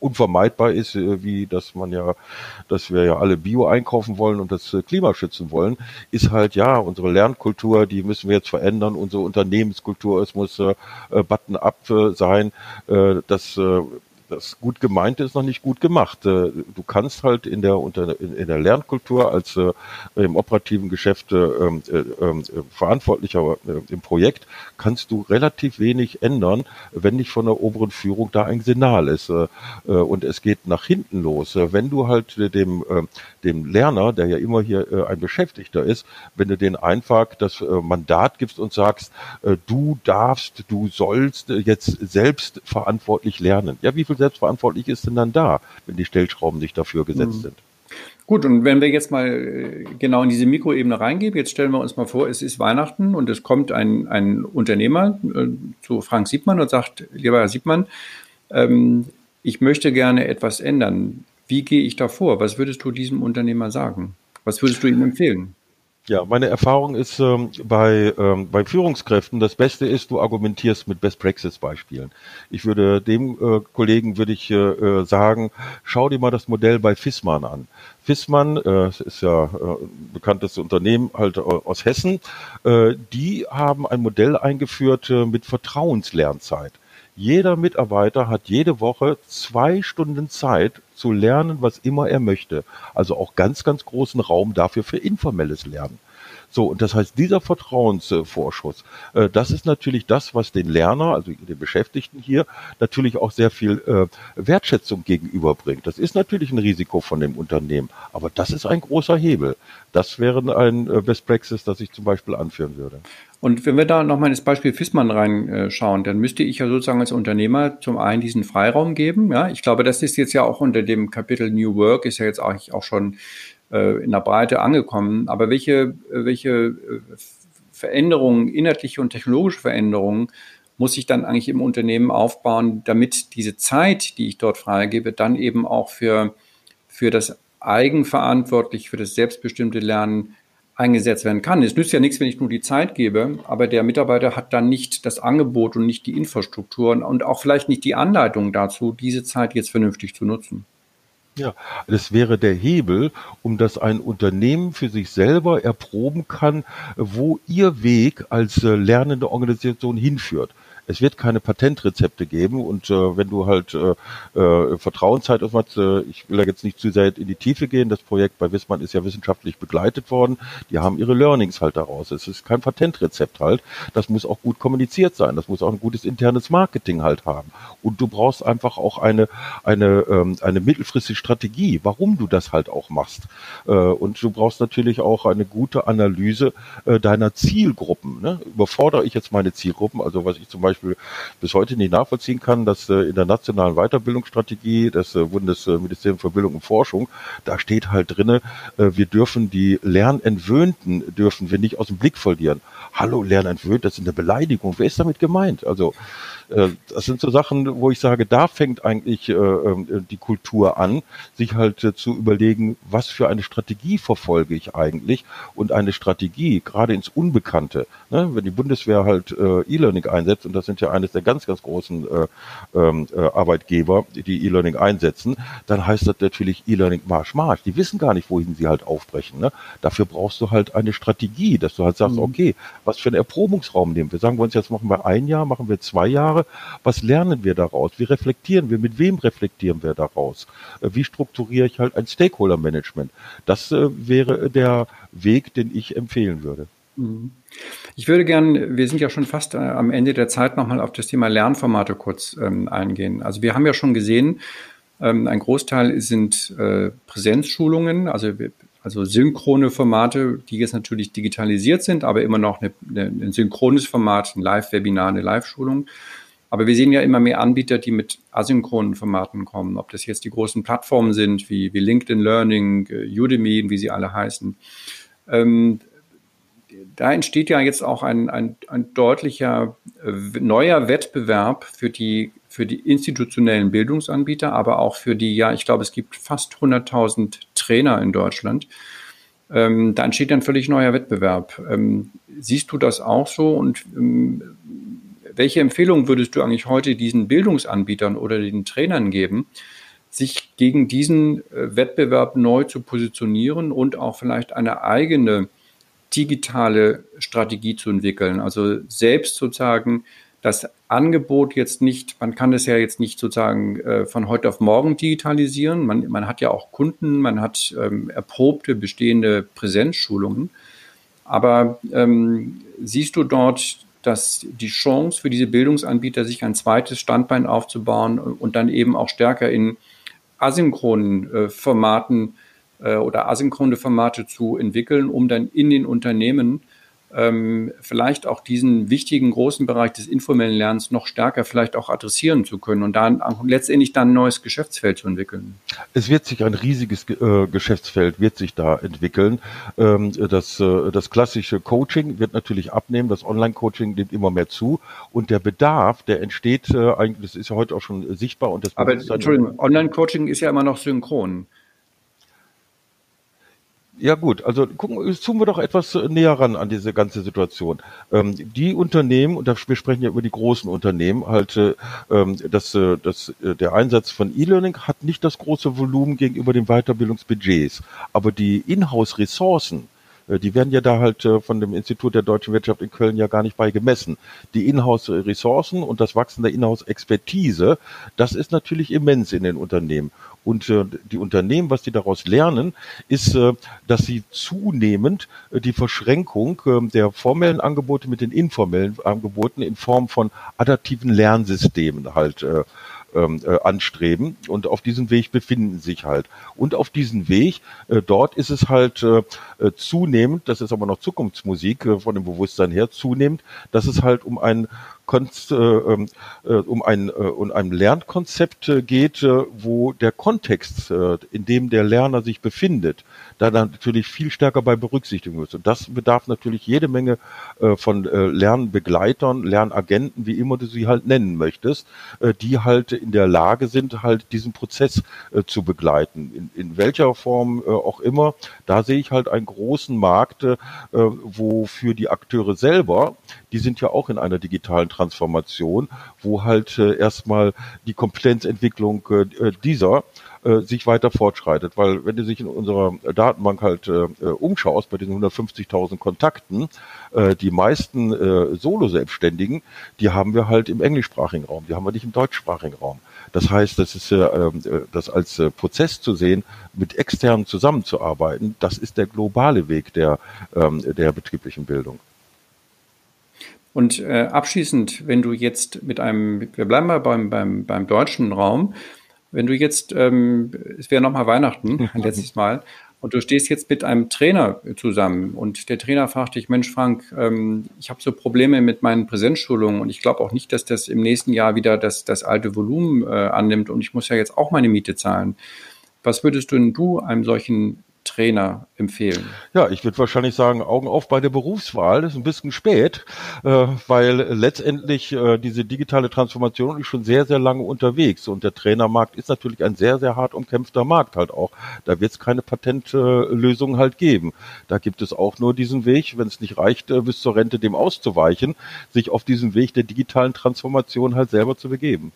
unvermeidbar ist, äh, wie dass man ja, dass wir ja alle Bio einkaufen wollen und das äh, Klima schützen wollen, ist halt ja unsere Lernkultur, die müssen wir jetzt verändern, unsere Unternehmenskultur, es muss äh, Button-up sein, äh, das äh, das gut gemeinte ist noch nicht gut gemacht. Äh, du kannst halt in der unter in der Lernkultur als äh, im operativen Geschäft äh, ähm, äh, ähm, äh, Verantwortlicher äh, im Projekt kannst du relativ wenig ändern, wenn nicht von der oberen Führung da ein Signal ist und es geht nach hinten los. Wenn du halt dem äh, dem Lerner, der ja immer hier ein Beschäftigter ist, wenn du den einfach das Mandat gibst und sagst, du darfst, du sollst jetzt selbst verantwortlich lernen. Ja, wie viel selbstverantwortlich ist denn dann da, wenn die Stellschrauben nicht dafür gesetzt mhm. sind? Gut, und wenn wir jetzt mal äh, genau in diese Mikroebene reingehen, jetzt stellen wir uns mal vor, es ist Weihnachten und es kommt ein, ein Unternehmer äh, zu Frank Siebmann und sagt, lieber Herr Siebmann, ähm, ich möchte gerne etwas ändern. Wie gehe ich da vor? Was würdest du diesem Unternehmer sagen? Was würdest du ihm empfehlen? Ja, meine Erfahrung ist ähm, bei, ähm, bei Führungskräften, das Beste ist, du argumentierst mit Best Practice Beispielen. Ich würde dem äh, Kollegen würde ich äh, äh sagen, schau dir mal das Modell bei Fissmann an. Fissmann äh, ist ja äh, ein bekanntes Unternehmen halt äh, aus Hessen. Äh, die haben ein Modell eingeführt äh, mit Vertrauenslernzeit. Jeder Mitarbeiter hat jede Woche zwei Stunden Zeit zu lernen, was immer er möchte. Also auch ganz, ganz großen Raum dafür für informelles Lernen. So, und das heißt, dieser Vertrauensvorschuss, äh, das ist natürlich das, was den Lerner, also den Beschäftigten hier, natürlich auch sehr viel äh, Wertschätzung gegenüberbringt. Das ist natürlich ein Risiko von dem Unternehmen, aber das ist ein großer Hebel. Das wäre ein äh, Best Practice, das ich zum Beispiel anführen würde. Und wenn wir da nochmal ins Beispiel Fissmann reinschauen, dann müsste ich ja sozusagen als Unternehmer zum einen diesen Freiraum geben. Ja, ich glaube, das ist jetzt ja auch unter dem Kapitel New Work ist ja jetzt eigentlich auch schon äh, in der Breite angekommen. Aber welche, welche äh, Veränderungen, inhaltliche und technologische Veränderungen muss ich dann eigentlich im Unternehmen aufbauen, damit diese Zeit, die ich dort freigebe, dann eben auch für, für das eigenverantwortlich, für das selbstbestimmte Lernen eingesetzt werden kann. Es nützt ja nichts, wenn ich nur die Zeit gebe, aber der Mitarbeiter hat dann nicht das Angebot und nicht die Infrastruktur und auch vielleicht nicht die Anleitung dazu, diese Zeit jetzt vernünftig zu nutzen. Ja, das wäre der Hebel, um dass ein Unternehmen für sich selber erproben kann, wo ihr Weg als äh, lernende Organisation hinführt es wird keine Patentrezepte geben und äh, wenn du halt äh, äh, Vertrauenszeit aufmachst, äh, ich will da jetzt nicht zu sehr in die Tiefe gehen, das Projekt bei Wissmann ist ja wissenschaftlich begleitet worden, die haben ihre Learnings halt daraus. Es ist kein Patentrezept halt, das muss auch gut kommuniziert sein, das muss auch ein gutes internes Marketing halt haben und du brauchst einfach auch eine eine ähm, eine mittelfristige Strategie, warum du das halt auch machst äh, und du brauchst natürlich auch eine gute Analyse äh, deiner Zielgruppen. Ne? Überfordere ich jetzt meine Zielgruppen, also was ich zum Beispiel Beispiel bis heute nicht nachvollziehen kann, dass äh, in der nationalen Weiterbildungsstrategie des äh, Bundesministeriums für Bildung und Forschung, da steht halt drinne, äh, wir dürfen die Lernentwöhnten dürfen wir nicht aus dem Blick verlieren. Hallo Lernentwöhnt, das ist eine Beleidigung. Wer ist damit gemeint? Also das sind so Sachen, wo ich sage, da fängt eigentlich äh, ähm, die Kultur an, sich halt äh, zu überlegen, was für eine Strategie verfolge ich eigentlich und eine Strategie, gerade ins Unbekannte. Ne? Wenn die Bundeswehr halt E-Learning einsetzt, und das sind ja eines der ganz, ganz großen ähm, Arbeitgeber, die E-Learning einsetzen, dann heißt das natürlich E-Learning Marsch, Marsch. Die wissen gar nicht, wohin sie halt aufbrechen. Ne? Dafür brauchst du halt eine Strategie, dass du halt sagst, mhm. okay, was für einen Erprobungsraum nehmen wir? Sagen wir uns jetzt, machen wir ein Jahr, machen wir zwei Jahre, Jahre. Was lernen wir daraus? Wie reflektieren wir? Mit wem reflektieren wir daraus? Äh, wie strukturiere ich halt ein Stakeholder-Management? Das äh, wäre der Weg, den ich empfehlen würde. Mhm. Ich würde gern, wir sind ja schon fast äh, am Ende der Zeit, nochmal auf das Thema Lernformate kurz ähm, eingehen. Also wir haben ja schon gesehen, ähm, ein Großteil sind Präsenzschulungen, also, also synchrone Formate, die jetzt natürlich digitalisiert sind, aber immer noch eine, eine, ein synchrones Format, ein Live-Webinar, eine Live-Schulung. Aber wir sehen ja immer mehr Anbieter, die mit asynchronen Formaten kommen, ob das jetzt die großen Plattformen sind, wie, wie LinkedIn Learning, äh, Udemy, wie sie alle heißen. Ähm, da entsteht ja jetzt auch ein, ein, ein deutlicher äh, neuer Wettbewerb für die, für die institutionellen Bildungsanbieter, aber auch für die, ja, ich glaube, es gibt fast 100.000 Trainer in Deutschland. Ähm, da entsteht ein völlig neuer Wettbewerb. Ähm, siehst du das auch so und ähm, welche Empfehlung würdest du eigentlich heute diesen Bildungsanbietern oder den Trainern geben, sich gegen diesen äh, Wettbewerb neu zu positionieren und auch vielleicht eine eigene digitale Strategie zu entwickeln. Also selbst sozusagen das Angebot jetzt nicht, man kann das ja jetzt nicht sozusagen äh, von heute auf morgen digitalisieren. Man, man hat ja auch Kunden, man hat ähm, erprobte bestehende Präsenzschulungen. Aber ähm, siehst du dort, dass die Chance für diese Bildungsanbieter, sich ein zweites Standbein aufzubauen und dann eben auch stärker in asynchronen äh, Formaten äh, oder asynchrone Formate zu entwickeln, um dann in den Unternehmen ähm, vielleicht auch diesen wichtigen großen Bereich des informellen Lernens noch stärker vielleicht auch adressieren zu können und dann letztendlich dann ein neues Geschäftsfeld zu entwickeln. Es wird sich ein riesiges äh, Geschäftsfeld wird sich da entwickeln. Ähm, das, äh, das klassische Coaching wird natürlich abnehmen, das Online-Coaching nimmt immer mehr zu und der Bedarf, der entsteht äh, eigentlich, das ist ja heute auch schon sichtbar und das Aber Entschuldigung, Online-Coaching ist ja immer noch synchron. Ja gut, also gucken, zoomen wir doch etwas näher ran an diese ganze Situation. Ähm, die Unternehmen, und wir sprechen ja über die großen Unternehmen, halt, äh, ähm, dass, äh, dass äh, der Einsatz von E-Learning hat nicht das große Volumen gegenüber den Weiterbildungsbudgets, aber die Inhouse-Ressourcen, äh, die werden ja da halt äh, von dem Institut der deutschen Wirtschaft in Köln ja gar nicht bei gemessen. Die Inhouse-Ressourcen und das Wachsen der Inhouse-Expertise, das ist natürlich immens in den Unternehmen. Und äh, die Unternehmen, was die daraus lernen, ist, äh, dass sie zunehmend äh, die Verschränkung äh, der formellen Angebote mit den informellen Angeboten in Form von adaptiven Lernsystemen halt äh, ähm, äh, anstreben und auf diesem Weg befinden sich halt. Und auf diesem Weg, äh, dort ist es halt äh, äh zunehmend, das ist aber noch Zukunftsmusik äh, von dem Bewusstsein her, zunehmend, dass es halt um ein äh, ähm, äh, um ein, äh, um ein Lernkonzept geht, wo der Kontext, in dem der Lerner sich befindet, da natürlich viel stärker bei berücksichtigen muss. Und das bedarf natürlich jede Menge von Lernbegleitern, Lernagenten, wie immer du sie halt nennen möchtest, die halt in der Lage sind, halt diesen Prozess zu begleiten. In, in welcher Form auch immer, da sehe ich halt einen großen Markt, wo für die Akteure selber, die sind ja auch in einer digitalen Transformation, wo halt äh, erstmal die Kompetenzentwicklung äh, äh, dieser äh, sich weiter fortschreitet. Weil wenn du sich in unserer Datenbank halt äh, äh umschaust, bei diesen 150.000 Kontakten, äh, die meisten äh, Solo-Selbstständigen, die haben wir halt im englischsprachigen Raum, die haben wir nicht im deutschsprachigen Raum. Das heißt, das ist äh, das als äh, Prozess zu sehen, mit externen zusammenzuarbeiten, das ist der globale Weg der, ähm, der betrieblichen Bildung. Und äh, abschließend, wenn du jetzt mit einem, wir bleiben mal beim, beim, beim deutschen Raum, wenn du jetzt, ähm, es wäre nochmal Weihnachten, letztes Mal, und du stehst jetzt mit einem Trainer zusammen und der Trainer fragt dich, Mensch Frank, ähm, ich habe so Probleme mit meinen Präsenzschulungen und ich glaube auch nicht, dass das im nächsten Jahr wieder das, das alte Volumen äh, annimmt und ich muss ja jetzt auch meine Miete zahlen. Was würdest du denn du einem solchen Trainer empfehlen? Ja, ich würde wahrscheinlich sagen, Augen auf bei der Berufswahl. Das ist ein bisschen spät, äh, weil letztendlich äh, diese digitale Transformation ist schon sehr, sehr lange unterwegs. Und der Trainermarkt ist natürlich ein sehr, sehr hart umkämpfter Markt halt auch. Da wird es keine Patentlösung halt geben. Da gibt es auch nur diesen Weg, wenn es nicht reicht, äh, bis zur Rente dem auszuweichen, sich auf diesen Weg der digitalen Transformation halt selber zu begeben.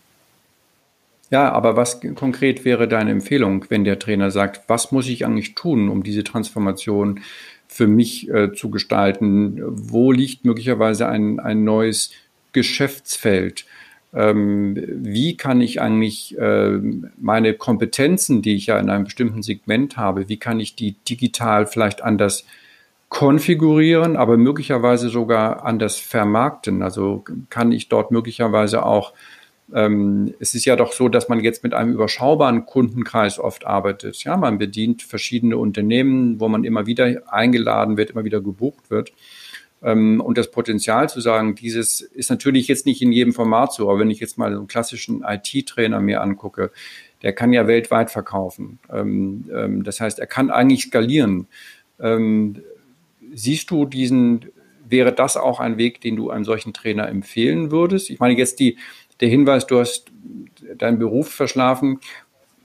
Ja, aber was konkret wäre deine Empfehlung, wenn der Trainer sagt, was muss ich eigentlich tun, um diese Transformation für mich äh, zu gestalten? Wo liegt möglicherweise ein, ein neues Geschäftsfeld? Ähm, wie kann ich eigentlich äh, meine Kompetenzen, die ich ja in einem bestimmten Segment habe, wie kann ich die digital vielleicht anders konfigurieren, aber möglicherweise sogar anders vermarkten? Also kann ich dort möglicherweise auch ähm, es ist ja doch so, dass man jetzt mit einem überschaubaren Kundenkreis oft arbeitet. Ja, man bedient verschiedene Unternehmen, wo man immer wieder eingeladen wird, immer wieder gebucht wird. Ähm, und das Potenzial zu sagen, dieses ist natürlich jetzt nicht in jedem Format so, aber wenn ich jetzt mal einen klassischen IT-Trainer mir angucke, der kann ja weltweit verkaufen. Ähm, ähm, das heißt, er kann eigentlich skalieren. Ähm, siehst du diesen, wäre das auch ein Weg, den du einem solchen Trainer empfehlen würdest? Ich meine jetzt die, der Hinweis, du hast deinen Beruf verschlafen.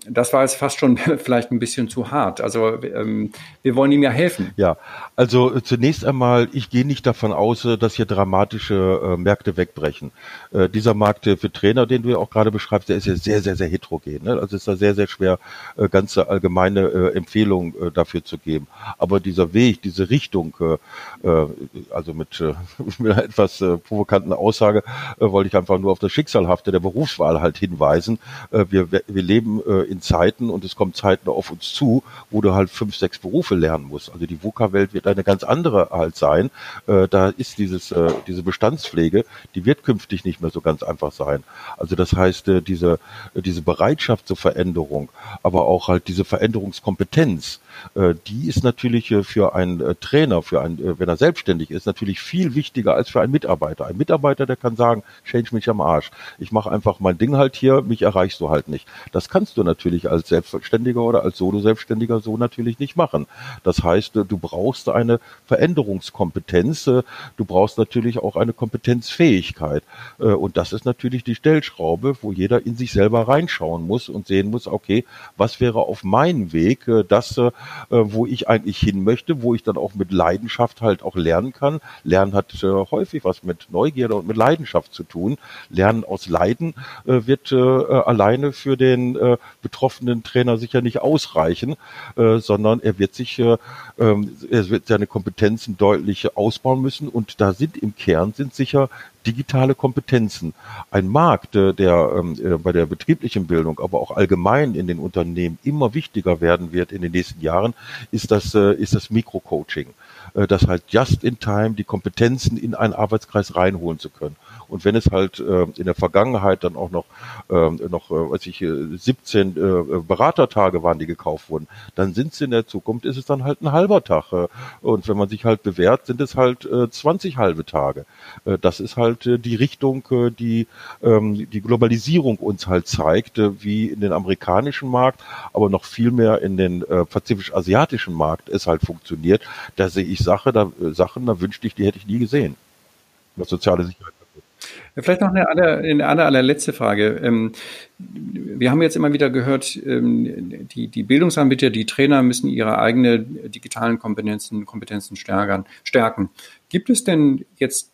Das war jetzt fast schon vielleicht ein bisschen zu hart. Also ähm, wir wollen ihm ja helfen. Ja, also zunächst einmal, ich gehe nicht davon aus, äh, dass hier dramatische äh, Märkte wegbrechen. Äh, dieser Markt für Trainer, den du ja auch gerade beschreibst, der ist ja sehr, sehr, sehr heterogen. Ne? Also ist da sehr, sehr schwer, äh, ganze allgemeine äh, Empfehlungen äh, dafür zu geben. Aber dieser Weg, diese Richtung, äh, äh, also mit, äh, mit einer etwas äh, provokanten Aussage, äh, wollte ich einfach nur auf das Schicksalhafte der Berufswahl halt hinweisen. Äh, wir, wir leben äh, in Zeiten und es kommen Zeiten auf uns zu, wo du halt fünf, sechs Berufe lernen musst. Also die VUCA-Welt wird eine ganz andere halt sein. Äh, da ist dieses, äh, diese Bestandspflege, die wird künftig nicht mehr so ganz einfach sein. Also das heißt, äh, diese, diese Bereitschaft zur Veränderung, aber auch halt diese Veränderungskompetenz, äh, die ist natürlich äh, für einen äh, Trainer, für einen, wenn er selbstständig ist, natürlich viel wichtiger als für einen Mitarbeiter. Ein Mitarbeiter, der kann sagen, change mich am Arsch. Ich mache einfach mein Ding halt hier, mich erreichst du halt nicht. Das kannst du natürlich als Selbstständiger oder als Solo-Selbstständiger so natürlich nicht machen. Das heißt, du brauchst eine Veränderungskompetenz, du brauchst natürlich auch eine Kompetenzfähigkeit. Und das ist natürlich die Stellschraube, wo jeder in sich selber reinschauen muss und sehen muss, okay, was wäre auf meinem Weg das, äh, wo ich eigentlich hin möchte, wo ich dann auch mit Leidenschaft halt auch lernen kann. Lernen hat äh, häufig was mit Neugierde und mit Leidenschaft zu tun. Lernen aus Leiden äh, wird äh, alleine für den äh, betroffenen Trainer sicher nicht ausreichen, äh, sondern er wird sich, äh, ähm, er wird seine Kompetenzen deutlich ausbauen müssen und da sind im Kern sind sicher digitale Kompetenzen. Ein Markt, äh, der ähm, äh, bei der betrieblichen Bildung, aber auch allgemein in den Unternehmen immer wichtiger werden wird in den nächsten Jahren, ist das, äh, ist das Mikrocoaching. Das halt just in time die Kompetenzen in einen Arbeitskreis reinholen zu können. Und wenn es halt äh, in der Vergangenheit dann auch noch, äh, noch äh, weiß ich, 17 äh, Beratertage waren, die gekauft wurden, dann sind es in der Zukunft, ist es dann halt ein halber Tag. Äh, und wenn man sich halt bewährt, sind es halt äh, 20 halbe Tage. Äh, das ist halt äh, die Richtung, äh, die ähm, die Globalisierung uns halt zeigt, äh, wie in den amerikanischen Markt, aber noch viel mehr in den äh, pazifisch-asiatischen Markt es halt funktioniert. Da sehe ich Sache, da, äh, Sachen, da wünschte ich, die hätte ich nie gesehen. Was soziale Sicherheit Vielleicht noch eine, aller, eine aller, allerletzte Frage. Ähm, wir haben jetzt immer wieder gehört, ähm, die, die Bildungsanbieter, die Trainer müssen ihre eigenen digitalen Kompetenzen, Kompetenzen stärken. Gibt es denn jetzt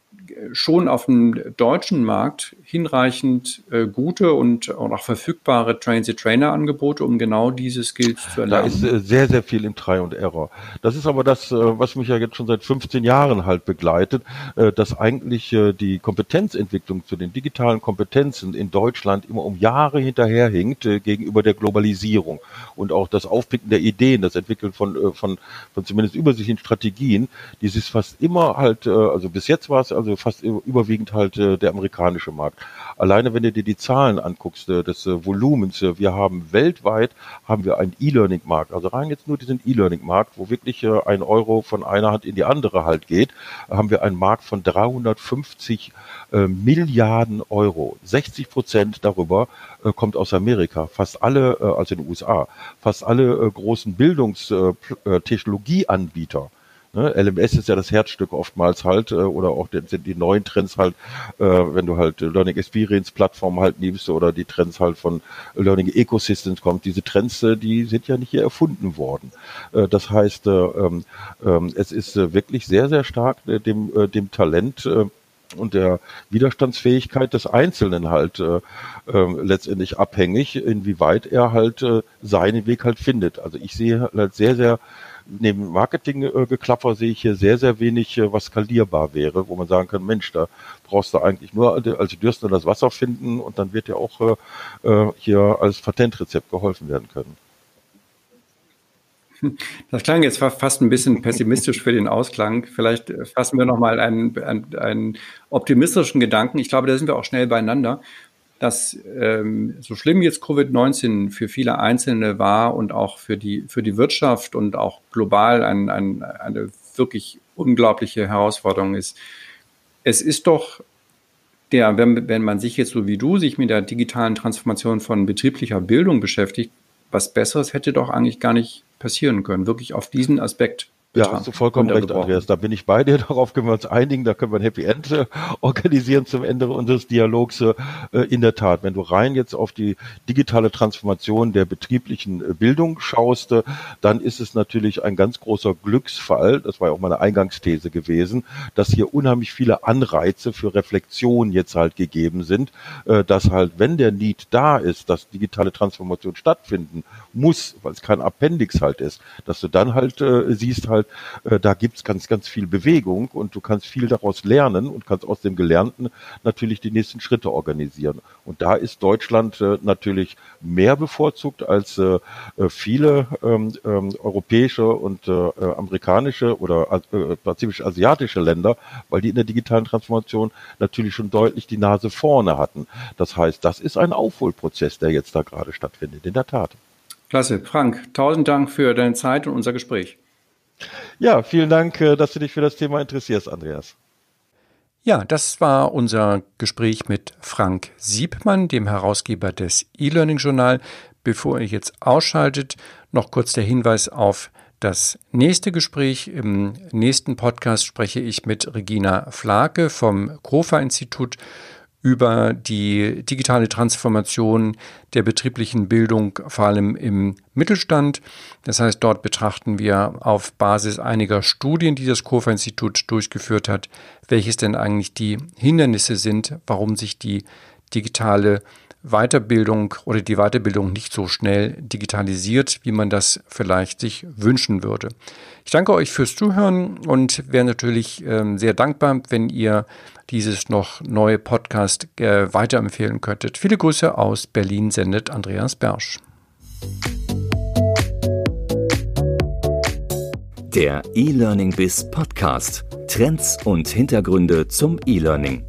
schon auf dem deutschen Markt hinreichend äh, gute und auch verfügbare Train-the-Trainer-Angebote, um genau diese Skills zu erlernen? Da ist äh, sehr, sehr viel im Try und Error. Das ist aber das, äh, was mich ja jetzt schon seit 15 Jahren halt begleitet, äh, dass eigentlich äh, die Kompetenzentwicklung zu den digitalen Kompetenzen in Deutschland immer um Jahre hinterherhinkt äh, gegenüber der Globalisierung und auch das Aufpicken der Ideen, das Entwickeln von, äh, von, von zumindest übersichtlichen Strategien, dieses fast immer halt, äh, also bis jetzt war es also fast überwiegend halt äh, der amerikanische Markt. Alleine wenn du dir die Zahlen anguckst äh, des äh, Volumens, äh, wir haben weltweit haben wir einen E-Learning-Markt, also rein jetzt nur diesen E-Learning-Markt, wo wirklich äh, ein Euro von einer Hand in die andere halt geht, haben wir einen Markt von 350 äh, Milliarden Euro. 60 Prozent darüber äh, kommt aus Amerika. Fast alle, äh, also in den USA, fast alle äh, großen Bildungstechnologieanbieter äh, Ne? LMS ist ja das Herzstück oftmals halt, äh, oder auch die, sind die neuen Trends halt, äh, wenn du halt Learning Experience Plattform halt nimmst oder die Trends halt von Learning Ecosystems kommt. Diese Trends, äh, die sind ja nicht hier erfunden worden. Äh, das heißt, äh, ähm, äh, es ist äh, wirklich sehr, sehr stark dem, dem Talent und der Widerstandsfähigkeit des Einzelnen halt äh, äh, letztendlich abhängig, inwieweit er halt äh, seinen Weg halt findet. Also ich sehe halt sehr, sehr neben Marketinggeklapper äh, sehe ich hier sehr, sehr wenig, äh, was skalierbar wäre, wo man sagen kann, Mensch, da brauchst du eigentlich nur als Dürsten das Wasser finden und dann wird ja auch äh, äh, hier als Patentrezept geholfen werden können. Das klang jetzt fast ein bisschen pessimistisch für den Ausklang. Vielleicht fassen wir nochmal einen, einen, einen optimistischen Gedanken. Ich glaube, da sind wir auch schnell beieinander dass ähm, so schlimm jetzt Covid-19 für viele Einzelne war und auch für die, für die Wirtschaft und auch global ein, ein, eine wirklich unglaubliche Herausforderung ist. Es ist doch der, wenn, wenn man sich jetzt so wie du sich mit der digitalen Transformation von betrieblicher Bildung beschäftigt, was Besseres hätte doch eigentlich gar nicht passieren können, wirklich auf diesen Aspekt Ja, hast du vollkommen recht, Andreas. Da bin ich bei dir. Darauf können wir uns einigen. Da können wir ein Happy End äh, organisieren zum Ende unseres Dialogs. Äh, in der Tat, wenn du rein jetzt auf die digitale Transformation der betrieblichen äh, Bildung schaust, äh, dann ist es natürlich ein ganz großer Glücksfall. Das war ja auch meine Eingangsthese gewesen, dass hier unheimlich viele Anreize für Reflexion jetzt halt gegeben sind, äh, dass halt, wenn der Need da ist, dass digitale Transformation stattfinden muss, weil es kein Appendix halt ist, dass du dann halt äh, siehst halt, äh, da gibt's ganz, ganz viel Bewegung und du kannst viel daraus lernen und kannst aus dem Gelernten natürlich die nächsten Schritte organisieren. Und da ist Deutschland äh, natürlich mehr bevorzugt als äh, äh viele ähm, ähm, europäische und äh, äh amerikanische oder äh, pazifisch-asiatische Länder, weil die in der digitalen Transformation natürlich schon deutlich die Nase vorne hatten. Das heißt, das ist ein Aufholprozess, der jetzt da gerade stattfindet, in der Tat. Klasse. Frank, tausend Dank für deine Zeit und unser Gespräch. Ja, vielen Dank, äh, dass du dich für das Thema interessierst, Andreas. Ja, das war unser Gespräch mit Frank Siebmann, dem Herausgeber des E-Learning Journal. Bevor ihr jetzt ausschaltet, noch kurz der Hinweis auf das nächste Gespräch. Im nächsten Podcast spreche ich mit Regina Flake vom Krofa Institut über die digitale Transformation der betrieblichen Bildung, vor allem im Mittelstand. Das heißt, dort betrachten wir auf Basis einiger Studien, die das Kofa-Institut durchgeführt hat, welches denn eigentlich die Hindernisse sind, warum sich die digitale Weiterbildung oder die Weiterbildung nicht so schnell digitalisiert, wie man das vielleicht sich wünschen würde. Ich danke euch fürs Zuhören und wäre natürlich ähm, sehr dankbar, wenn ihr dieses noch neue Podcast äh, weiterempfehlen könntet. Viele Grüße aus Berlin sendet Andreas Bersch. Der E-Learning Biz Podcast. Trends und Hintergründe zum E-Learning.